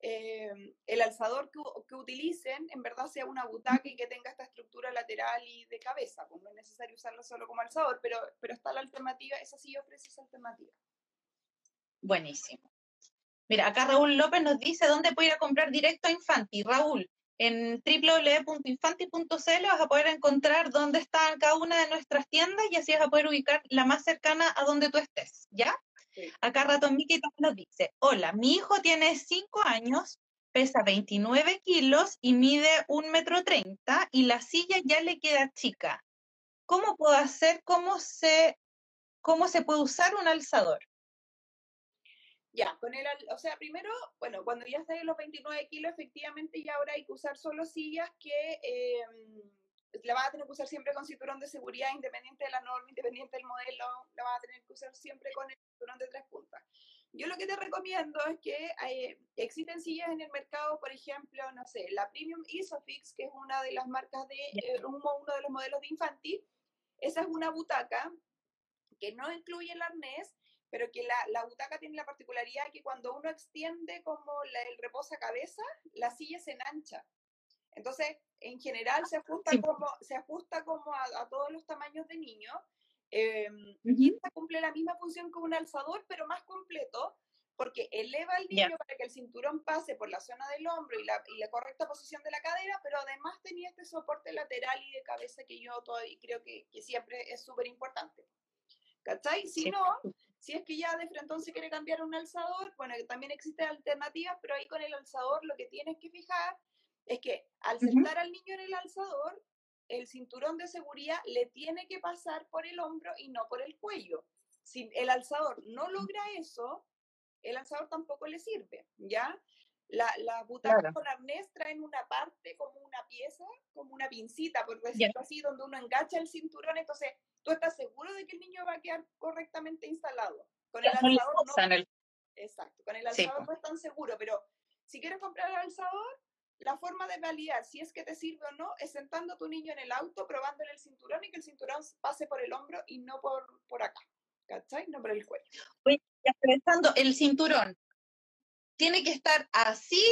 em, el alzador que, que, utilicen en verdad sea una butaca y que tenga esta estructura lateral y de cabeza. Pues no es necesario usarlo solo como alzador, pero, pero está la alternativa, esa sí ofrece esa alternativa. Buenísimo. Mira, acá Raúl López nos dice dónde puede ir a comprar directo a Infanti. Raúl, en www.infanti.cl vas a poder encontrar dónde están cada una de nuestras tiendas y así vas a poder ubicar la más cercana a donde tú estés, ¿ya? Acá Ratón Mickey nos dice, hola, mi hijo tiene 5 años, pesa 29 kilos y mide 1,30 metro 30 y la silla ya le queda chica. ¿Cómo puedo hacer? ¿Cómo se, cómo se puede usar un alzador? Ya, con el, o sea, primero, bueno, cuando ya estés en los 29 kilos, efectivamente ya ahora hay que usar solo sillas que eh, la vas a tener que usar siempre con cinturón de seguridad, independiente de la norma, independiente del modelo, la vas a tener que usar siempre con el cinturón de tres puntas. Yo lo que te recomiendo es que hay, existen sillas en el mercado, por ejemplo, no sé, la Premium Isofix, que es una de las marcas de, eh, uno de los modelos de Infantil, esa es una butaca que no incluye el arnés, pero que la, la, butaca tiene la particularidad que cuando uno extiende como el reposa cabeza, la silla se enancha. Entonces, en general se ajusta como, se ajusta como a, todos los tamaños de niño. Em, y esta cumple la misma función que un alzador, pero más completo, porque eleva al niño para que el cinturón pase por la zona del hombro y la, y la, correcta posición de la cadera, pero además tenía este soporte lateral y de cabeza que yo todavía creo que, que siempre es súper importante. ¿Cachai? Si no, si es que ya de frente se quiere cambiar un alzador, bueno, también existen alternativas, pero ahí con el alzador lo que tienes que fijar es que al sentar al niño en el alzador, el cinturón de seguridad le tiene que pasar por el hombro y no por el cuello. Si el alzador no logra eso, el alzador tampoco le sirve, ¿ya? La, la butaca con arnés traen una parte como una pieza, como una pincita, por decirlo así, donde uno engancha el cinturón, entonces tú estás seguro de que el niño va a quedar correctamente instalado. Con el alzador no. Exacto, con el alzador no es tan seguro, pero si quieres comprar el alzador, la forma de validar si es que te sirve o no es sentando a tu niño en el auto, probándole el cinturón y que el cinturón pase por el hombro y no por, por acá. ¿Cachai? No por el cuello. Oye, pensando, el cinturón, ¿tiene que estar así,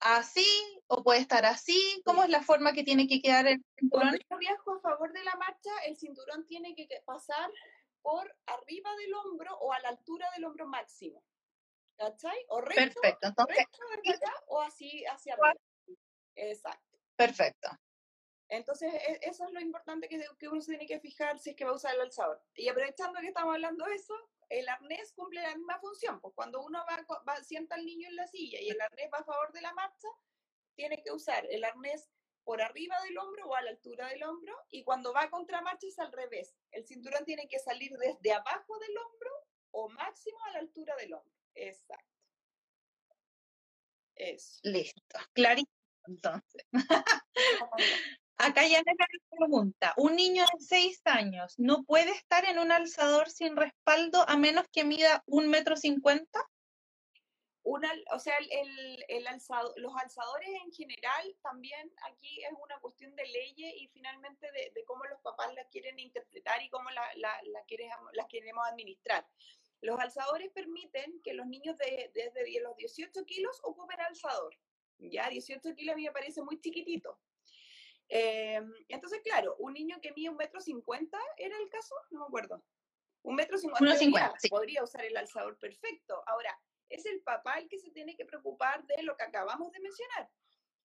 así o puede estar así? ¿Cómo es la forma que tiene que quedar el cinturón? Cuando yo viajo a favor de la marcha, el cinturón tiene que pasar por arriba del hombro o a la altura del hombro máximo. ¿Cachai? O recto, Perfecto. Entonces, o así hacia arriba. Exacto. Perfecto. Entonces, e, eso es lo importante que, que uno se tiene que fijar si es que va a usar el alzador. Y aprovechando que estamos hablando de eso, el arnés cumple la misma función. Pues cuando uno va, va, sienta al niño en la silla y el arnés va a favor de la marcha, tiene que usar el arnés por arriba del hombro o a la altura del hombro, y cuando va a contramarcha es al revés. El cinturón tiene que salir desde abajo del hombro o máximo a la altura del hombro. Exacto. Eso. Listo, clarísimo entonces. (laughs) Acá ya me pregunta, ¿un niño de 6 años no puede estar en un alzador sin respaldo a menos que mida un metro cincuenta? O sea, los alzadores en general también aquí es una cuestión de leyes y finalmente de, cómo los papás la quieren interpretar y cómo la queremos, las queremos administrar. Los alzadores permiten que los niños de, desde los 18 kilos ocupen alzador. Ya 18 kilos a mí me parece muy chiquitito. Eh, entonces, claro, un niño que mide un metro cincuenta, ¿era el caso? No me acuerdo. Un metro cincuenta sí. podría usar el alzador perfecto. Ahora, es el papá el que se tiene que preocupar de lo que acabamos de mencionar.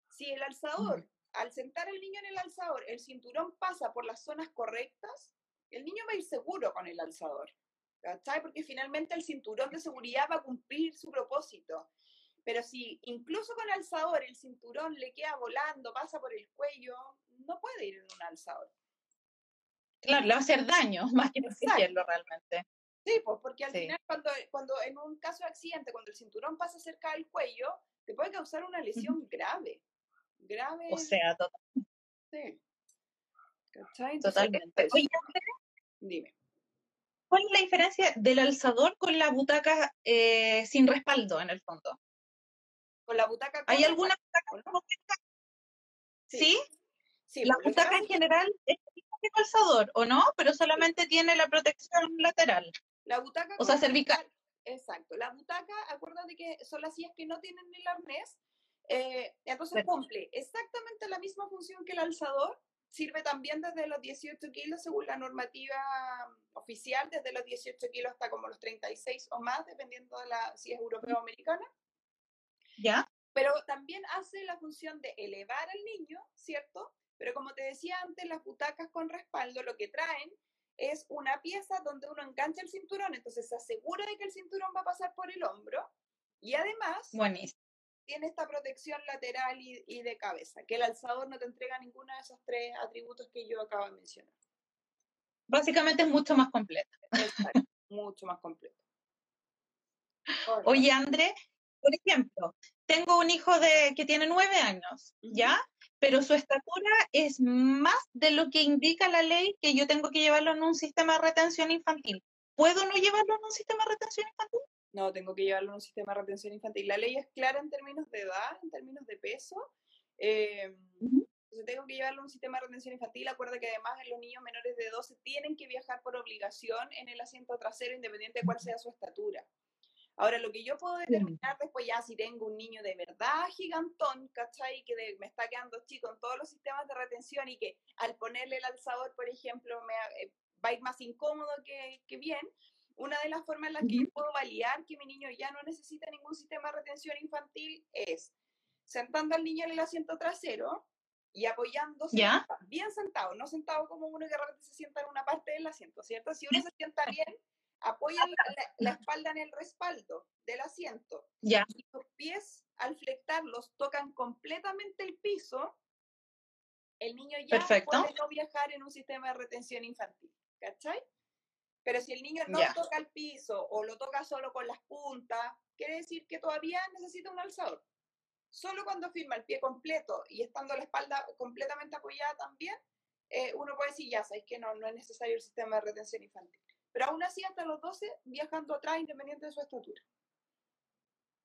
Si el alzador, mm. al sentar al niño en el alzador, el cinturón pasa por las zonas correctas, el niño va a ir seguro con el alzador. ¿Cachai? Porque finalmente el cinturón de seguridad va a cumplir su propósito. Pero si incluso con alzador el cinturón le queda volando, pasa por el cuello, no puede ir en un alzador. Claro, le va a hacer daño, (laughs) más que protegerlo realmente. Sí, pues porque al sí. final cuando, cuando en un caso de accidente, cuando el cinturón pasa cerca del cuello, te puede causar una lesión grave. Grave. O sea, totalmente. Sí. ¿Cachai? Entonces, totalmente. Oye, dime. ¿Cuál es la diferencia del alzador con la butaca eh, sin respaldo en el fondo? Con la butaca. ¿Hay alguna butaca ¿no? ¿Sí? ¿Sí? sí la butaca en general es el alzador, ¿o no? Pero solamente tiene la protección lateral. La butaca. O sea, cervical. Exacto. La butaca, acuérdate que son las sillas que no tienen el arnés. Eh, entonces cumple exactamente la misma función que el alzador, sirve también desde los 18 kilos según la normativa oficial, desde los 18 kilos hasta como los 36 o más, dependiendo de la, si es europea o americana. ¿Ya? Pero también hace la función de elevar al niño, ¿cierto? Pero como te decía antes, las butacas con respaldo lo que traen es una pieza donde uno engancha el cinturón, entonces se asegura de que el cinturón va a pasar por el hombro y además Buenísimo tiene esta protección lateral y, y, de cabeza, que el alzador no te entrega ninguno de esos tres atributos que yo acabo de mencionar. Básicamente es mucho más completo. Exacto, mucho más completo. (laughs) Oye, André, por ejemplo, tengo un hijo de que tiene nueve años. ¿ya? Pero su estatura es más de lo que indica la ley que yo tengo que llevarlo en un sistema de retención infantil. ¿Puedo no llevarlo en un sistema de retención infantil? no, tengo que llevarlo a un sistema de retención infantil. La ley es clara en términos de edad, en términos de peso. Eh, uh -huh. Entonces tengo que llevarlo a un sistema de retención infantil. Acuerda que además los niños menores de 12 tienen que viajar por obligación en el asiento trasero, independiente de cuál sea su estatura. Ahora, lo que yo puedo determinar después ya si tengo un niño de verdad gigantón, ¿cachai? Que de, me está quedando chico en todos los sistemas de retención y que al ponerle el alzador, por ejemplo, me eh, va a ir más incómodo que, que bien, una de las formas en las que yo puedo validar que mi niño ya no necesita ningún sistema de retención infantil es sentando al niño en el asiento trasero y apoyándose ¿Ya? bien sentado, no sentado como uno que se sienta en una parte del asiento, ¿cierto? Si uno se sienta bien, apoya la, la, espalda en el respaldo del asiento. ¿Ya? Y los pies, al flectarlos, tocan completamente el piso, el niño ya Perfecto. puede no viajar en un sistema de retención infantil, ¿cachai? Pero si el niño no toca el piso o lo toca solo con las puntas, quiere decir que todavía necesita un alzador. Solo cuando firma el pie completo y estando la espalda completamente apoyada también, eh, uno puede decir, ya sabéis que no, no es necesario el sistema de retención infantil. Pero aún así, hasta los 12, viajando atrás, independiente de su estatura.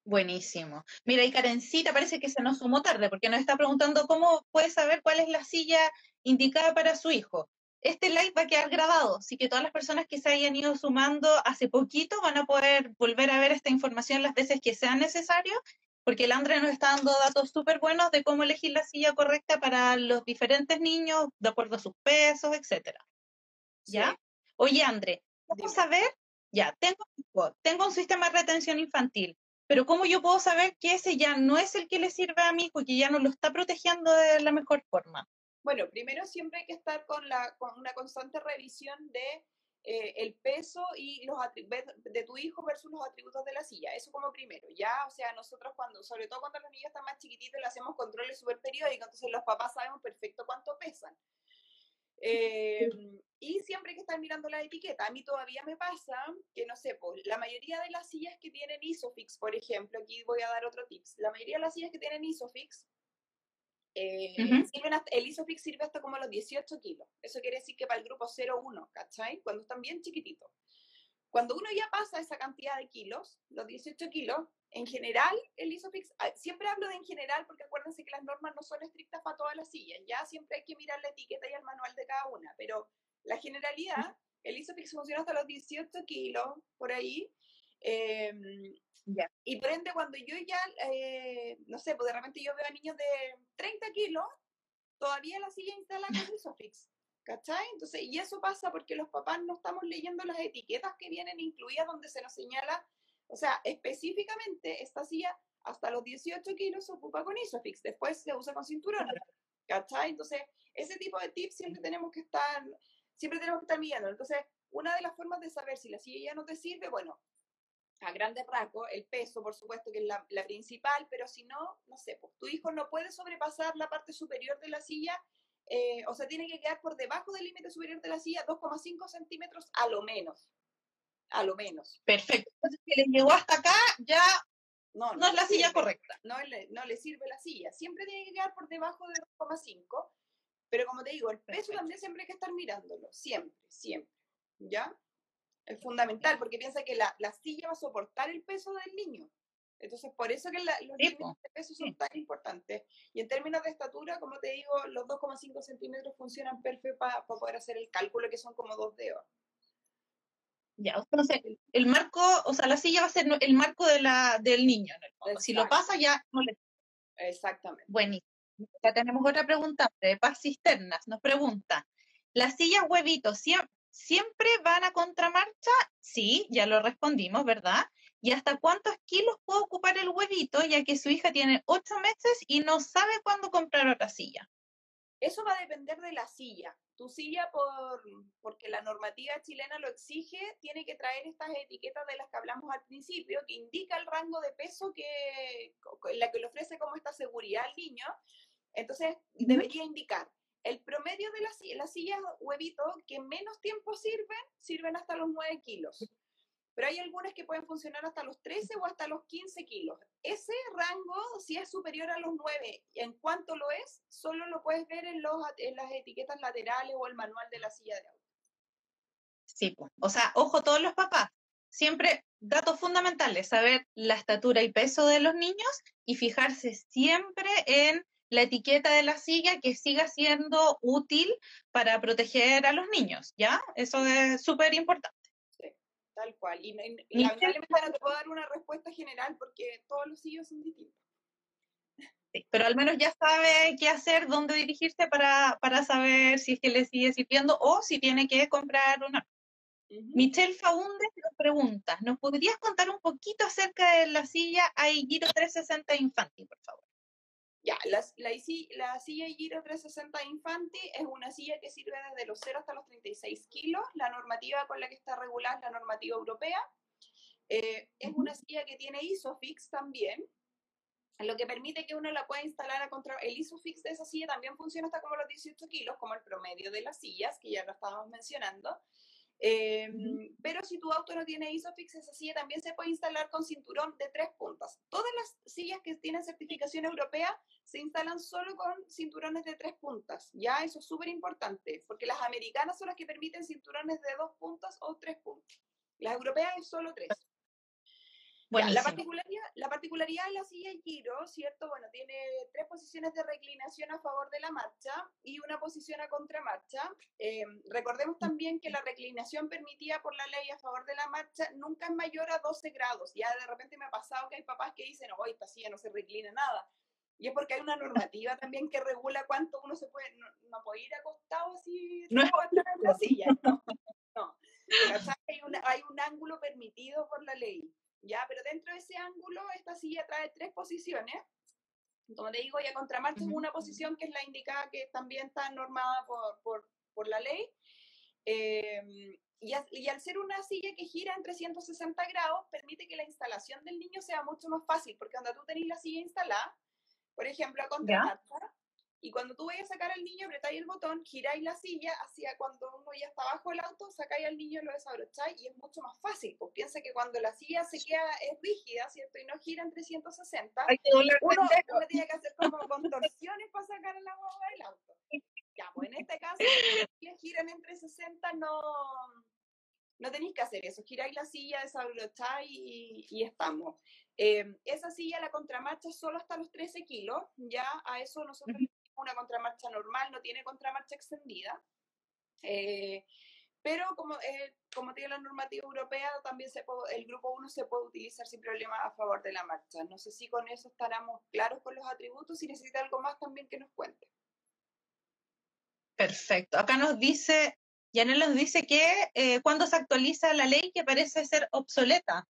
Buenísimo. Mira, y Karencita parece que se nos sumó tarde porque nos está preguntando cómo puede saber cuál es la silla indicada para su hijo este live va a quedar grabado, así que todas las personas que se hayan ido sumando hace poquito van a poder volver a ver esta información las veces que sea necesario, porque el André nos está dando datos súper buenos de cómo elegir la silla correcta para los diferentes niños, de acuerdo a sus pesos, etcétera. ¿Ya? Sí. Oye, André, vamos a ver, ya, tengo, tengo un sistema de retención infantil, pero ¿cómo yo puedo saber que ese ya no es el que le sirve a mi hijo y que ya no lo está protegiendo de la mejor forma? Bueno, primero siempre hay que estar con, la, con una constante revisión de eh, el peso y los de tu hijo versus los atributos de la silla. Eso como primero, ¿ya? O sea, nosotros cuando, sobre todo cuando los niños están más chiquititos, le hacemos controles súper periódicos, entonces los papás sabemos perfecto cuánto pesan. Eh, (laughs) y siempre hay que estar mirando la etiqueta. A mí todavía me pasa que, no sé, pues, la mayoría de las sillas que tienen Isofix, por ejemplo, aquí voy a dar otro tips, la mayoría de las sillas que tienen Isofix, eh, el Isofix sirve hasta como los 18 kilos. Eso quiere decir que para el grupo 0-1, ¿cachai? Cuando están bien chiquititos. Cuando uno ya pasa esa cantidad de kilos, los 18 kilos, en general, el Isofix, ah, siempre hablo de en general porque acuérdense que las normas no son estrictas para todas las sillas, ya siempre hay que mirar la etiqueta y el manual de cada una, pero la generalidad, el Isofix funciona hasta los 18 kilos, por ahí, eh, y por ende, cuando yo ya, eh, no sé, pues de repente yo veo a niños de 30 kilos, todavía la silla instala con Isofix. ¿Cachai? Entonces, y eso pasa porque los papás no estamos leyendo las etiquetas que vienen incluidas donde se nos señala, o sea, específicamente esta silla hasta los 18 kilos se ocupa con Isofix, después se usa con cinturón. ¿Cachai? Entonces, ese tipo de tips siempre tenemos que estar, siempre tenemos que estar mirando. Entonces, una de las formas de saber si la silla ya no te sirve, bueno, a grandes rasgos, el peso, por supuesto, que es la, principal, pero si no, no sé, pues tu hijo no puede sobrepasar la parte superior de la silla, eh, o sea, tiene que quedar por debajo del límite superior de la silla 2,5 centímetros a lo menos. A lo menos. Perfecto. Entonces, si le llegó hasta acá, ya no, es la silla correcta. No le, no le sirve la silla. Siempre tiene que quedar por debajo de 2,5. Pero como te digo, el peso también siempre hay que estar mirándolo. Siempre, siempre. ¿Ya? Es fundamental porque piensa que la, la, silla va a soportar el peso del niño. Entonces, por eso que los límites de peso son tan importantes. Y en términos de estatura, como te digo, los 2,5 centímetros funcionan perfecto para poder hacer el cálculo, que son como dos dedos. Ya, o sea, el marco, o sea, la silla va a ser el marco de la, del niño. Si lo pasa, ya no le. Exactamente. Buenísimo. Ya tenemos otra pregunta de Paz Cisternas. Nos pregunta: ¿las sillas huevitos siempre, ¿Siempre van a contramarcha? Sí, ya lo respondimos, ¿verdad? ¿Y hasta cuántos kilos puede ocupar el huevito, ya que su hija tiene ocho meses y no sabe cuándo comprar otra silla? Eso va a depender de la silla. Tu silla, por, porque la normativa chilena lo exige, tiene que traer estas etiquetas de las que hablamos al principio, que indica el rango de peso que, la que le ofrece como esta seguridad al niño. Entonces, debería indicar el promedio de las, las sillas huevito que menos tiempo sirven, sirven hasta los 9 kilos. Pero hay algunas que pueden funcionar hasta los 13 o hasta los 15 kilos. Ese rango, si es superior a los 9, en cuanto lo es, solo lo puedes ver en, los, en las etiquetas laterales o el manual de la silla de auto. Sí, o sea, ojo todos los papás. Siempre datos fundamentales, saber la estatura y peso de los niños y fijarse siempre en la etiqueta de la silla que siga siendo útil para proteger a los niños, ¿ya? Eso es súper importante. Tal cual. Y, lamentablemente no te puedo dar una respuesta general porque todos los sillos son distintos. Sí, pero al menos ya sabe qué hacer, dónde dirigirse para, para saber si es que le sigue sirviendo o si tiene que comprar una. Michelle Faundes nos pregunta, ¿nos podrías contar un poquito acerca de la silla Aigiro 360 Infanti, por favor? Ya, la, la, la, silla Giro 360 Infanti es una silla que sirve desde los 0 hasta los 36 kilos. La normativa con la que está regulada es la normativa europea. Eh, es una silla que tiene ISOFIX también, lo que permite que uno la pueda instalar a contra... El ISOFIX de esa silla también funciona hasta como los 18 kilos, como el promedio de las sillas, que ya lo estábamos mencionando. Em, pero si tu auto no tiene ISOFIX, esa silla también se puede instalar con cinturón de tres puntas. Todas las sillas que tienen certificación europea se instalan solo con cinturones de tres puntas. Ya, eso es súper importante, porque las americanas son las que permiten cinturones de dos puntas o tres puntas. Las europeas es solo tres la, particularidad, la particularidad de la silla Giro, ¿cierto? Bueno, tiene tres posiciones de reclinación a favor de la marcha y una posición a contramarcha. Eh, recordemos también que la reclinación permitida por la ley a favor de la marcha nunca es mayor a 12 grados. Ya de repente me ha pasado que hay papás que dicen, oye, esta silla no se reclina nada. Y es porque hay una (laughs) normativa también que regula cuánto uno se puede, no, puede ir acostado así, no. en la (laughs) silla. (laughs) No, no. Hay, hay un ángulo permitido por la ley. ¿Ya? Pero dentro de ese ángulo, esta silla trae tres posiciones. Como te digo, ya contramarcha es una posición que es la indicada que también está normada por, por, por la ley. Em, y, y, al ser una silla que gira en 360 grados, permite que la instalación del niño sea mucho más fácil, porque cuando tú tenés la silla instalada, por ejemplo, a contramarcha, y cuando tú vayas a sacar al niño, apretáis el botón, giráis la silla hacia cuando uno ya está bajo el auto, sacáis al niño, lo desabrocháis y es mucho más fácil. Pues piensa que cuando la silla se queda, es rígida, ¿cierto? Y no gira en 360, uno, uno tiene que hacer como contorsiones para sacar agua del auto. Ya, pues en este caso, si giran en 360, no, no tenéis que hacer eso. Giráis la silla, desabrocháis y, y estamos. Eh, esa silla, la contramarcha, solo hasta los 13 kilos. Ya a eso nosotros una contramarcha normal, no tiene contramarcha extendida. Eh, pero como, eh, como tiene la normativa europea, también se el grupo 1 se puede utilizar sin problema a favor de la marcha. No sé si con eso estaremos claros con los atributos, si necesita algo más también que nos cuente. Perfecto. Acá nos dice, Yanel nos dice que eh, cuando se actualiza la ley que parece ser obsoleta.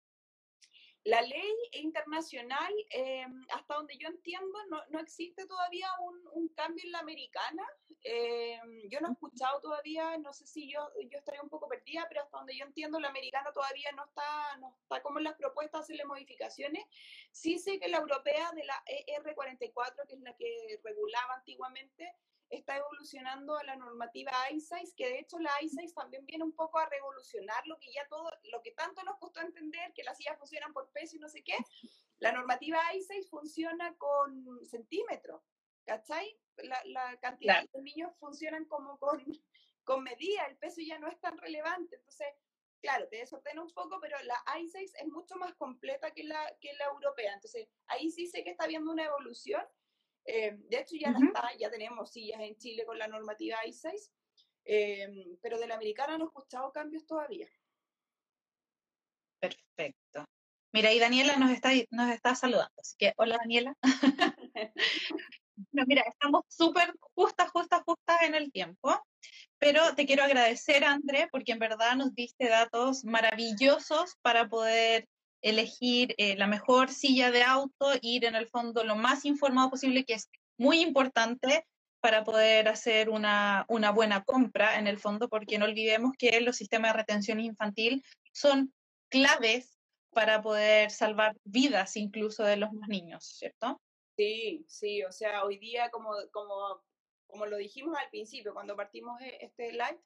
La ley internacional, eh, hasta donde yo entiendo, no, no existe todavía un, un, cambio en la americana. Eh, yo no he escuchado todavía, no sé si yo, yo estaría un poco perdida, pero hasta donde yo entiendo, la americana todavía no está, no está como en las propuestas hacerle modificaciones. Sí sé que la europea de la ER44, que es la que regulaba antiguamente, está evolucionando a la normativa I6, que de hecho la I6 también viene un poco a revolucionar lo que ya todo, lo que tanto nos costó entender, que las sillas funcionan por peso y no sé qué. La normativa I6 funciona con centímetros, ¿cachai? La, la cantidad de niños funcionan como con, con medida, el peso ya no es tan relevante. Entonces, claro, te desordena un poco, pero la I6 es mucho más completa que la, que la europea. Entonces, ahí sí sé que está habiendo una evolución eh, de hecho, ya, está, ya tenemos sillas en Chile con la normativa I6, eh, pero de la americana no he escuchado cambios todavía. Perfecto. Mira, y Daniela nos está, nos está saludando, así que hola Daniela. (laughs) mira, estamos súper justas, justas, justas en el tiempo, pero te quiero agradecer, André, porque en verdad nos diste datos maravillosos para poder elegir eh, la mejor silla de auto, ir en el fondo lo más informado posible, que es muy importante para poder hacer una, una buena compra en el fondo, porque no olvidemos que los sistemas de retención infantil son claves para poder salvar vidas incluso de los niños, ¿cierto? Sí, sí, o sea, hoy día, como, como, como lo dijimos al principio, cuando partimos e, este live,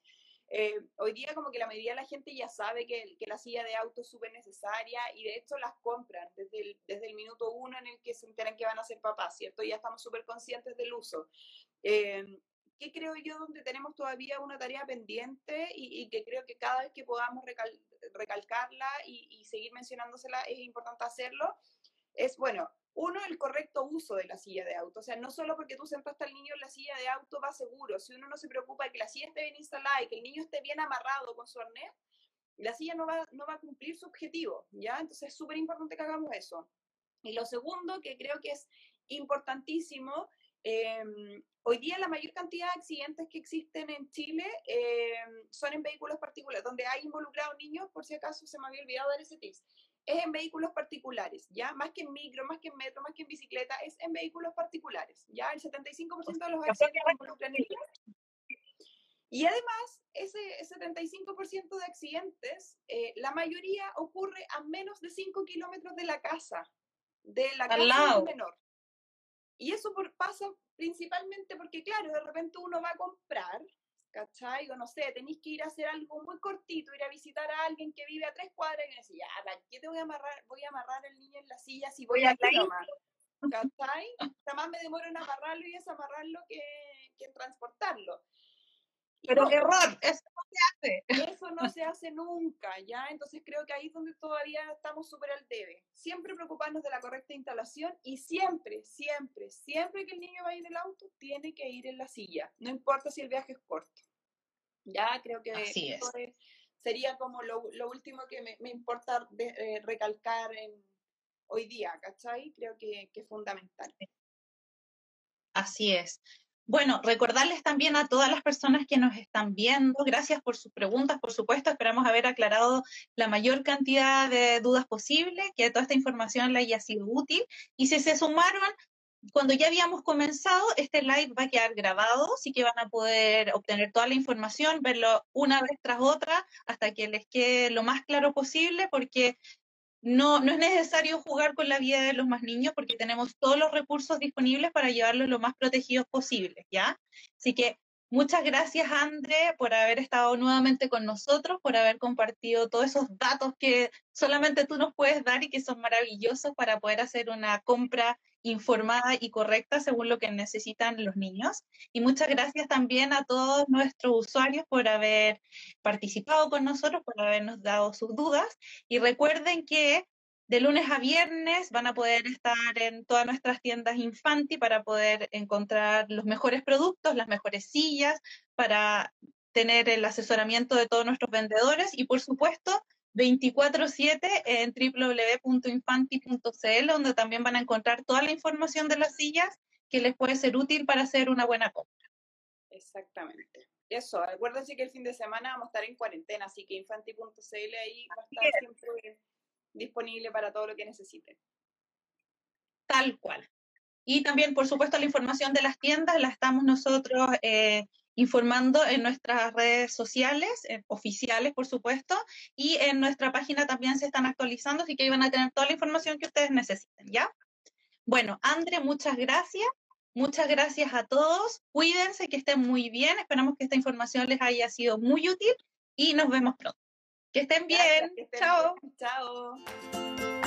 eh, hoy día como que la mayoría de la gente ya sabe que, que la silla de auto es súper necesaria y de hecho las compran desde el, desde el minuto uno en el que se enteran que van a ser papás, ¿cierto? Ya estamos súper conscientes del uso. Eh, ¿Qué creo yo donde tenemos todavía una tarea pendiente y, y que creo que cada vez que podamos recal, recalcarla y, y seguir mencionándosela es importante hacerlo? Es, bueno, uno, el correcto uso de la silla de auto. O sea, no solo porque tú sentaste al niño en la silla de auto va seguro. Si uno no se preocupa de que la silla esté bien instalada y que el niño esté bien amarrado con su arnés, la silla no va, no va a cumplir su objetivo, ¿ya? Entonces es súper importante que hagamos eso. Y lo segundo, que creo que es importantísimo, eh, hoy día la mayor cantidad de accidentes que existen en Chile eh, son en vehículos particulares, donde hay involucrados niños, por si acaso se me había olvidado dar ese tips es en vehículos particulares, ¿ya? Más que en micro, más que en metro, más que en bicicleta, es en vehículos particulares, ¿ya? El 75% de los accidentes involucran Y además, ese 75% de accidentes, eh, la mayoría ocurre a menos de 5 kilómetros de la casa, de la casa del menor. Y eso por, pasa principalmente porque, claro, de repente uno va a comprar ¿cachai? O no sé, tenéis que ir a hacer algo muy cortito, ir a visitar a alguien que vive a tres cuadras y me decía, ya, ¿para qué te voy a amarrar, voy a amarrar el niño en la silla si voy, a nomás? ¿Cachai? Jamás me demoro en amarrarlo y desamarrarlo que, que en transportarlo. Pero no, error, (laughs) eso no se hace. (laughs) Eso no se hace nunca, ¿ya? Entonces creo que ahí es donde todavía estamos súper al debe. Siempre preocuparnos de la correcta instalación y siempre, siempre, siempre que el niño va a ir en el auto, tiene que ir en la silla. No importa si el viaje es corto. Ya creo que Así es. sería como lo, lo, último que me, me importa de, eh, recalcar en, hoy día, ¿cachai? Creo que, que es fundamental. Así es. Bueno, recordarles también a todas las personas que nos están viendo, gracias por sus preguntas, por supuesto, esperamos haber aclarado la mayor cantidad de dudas posible, que toda esta información le haya sido útil y si se sumaron cuando ya habíamos comenzado, este live va a quedar grabado, así que van a poder obtener toda la información, verlo una vez tras otra, hasta que les quede lo más claro posible, porque no, no es necesario jugar con la vida de los más niños, porque tenemos todos los recursos disponibles para llevarlos lo más protegidos posible, ¿ya? Así que Muchas gracias, André, por haber estado nuevamente con nosotros, por haber compartido todos esos datos que solamente tú nos puedes dar y que son maravillosos para poder hacer una compra informada y correcta según lo que necesitan los niños. Y muchas gracias también a todos nuestros usuarios por haber participado con nosotros, por habernos dado sus dudas. Y recuerden que de lunes a viernes van a poder estar en todas nuestras tiendas Infanti para poder encontrar los mejores productos, las mejores sillas, para tener el asesoramiento de todos nuestros vendedores y por supuesto 24/7 en www.infanti.cl donde también van a encontrar toda la información de las sillas que les puede ser útil para hacer una buena compra. Exactamente. Eso, acuérdense que el fin de semana vamos a estar en cuarentena, así que infanti.cl ahí va a estar siempre disponible para todo lo que necesiten. Tal cual. Y también, por supuesto, la información de las tiendas la estamos nosotros eh, informando en nuestras redes sociales, eh, oficiales, por supuesto, y en nuestra página también se están actualizando, así que ahí van a tener toda la información que ustedes necesiten, ¿ya? Bueno, Andre, muchas gracias. Muchas gracias a todos. Cuídense, que estén muy bien. Esperamos que esta información les haya sido muy útil y nos vemos pronto. Que estén bien. Chao. Chao.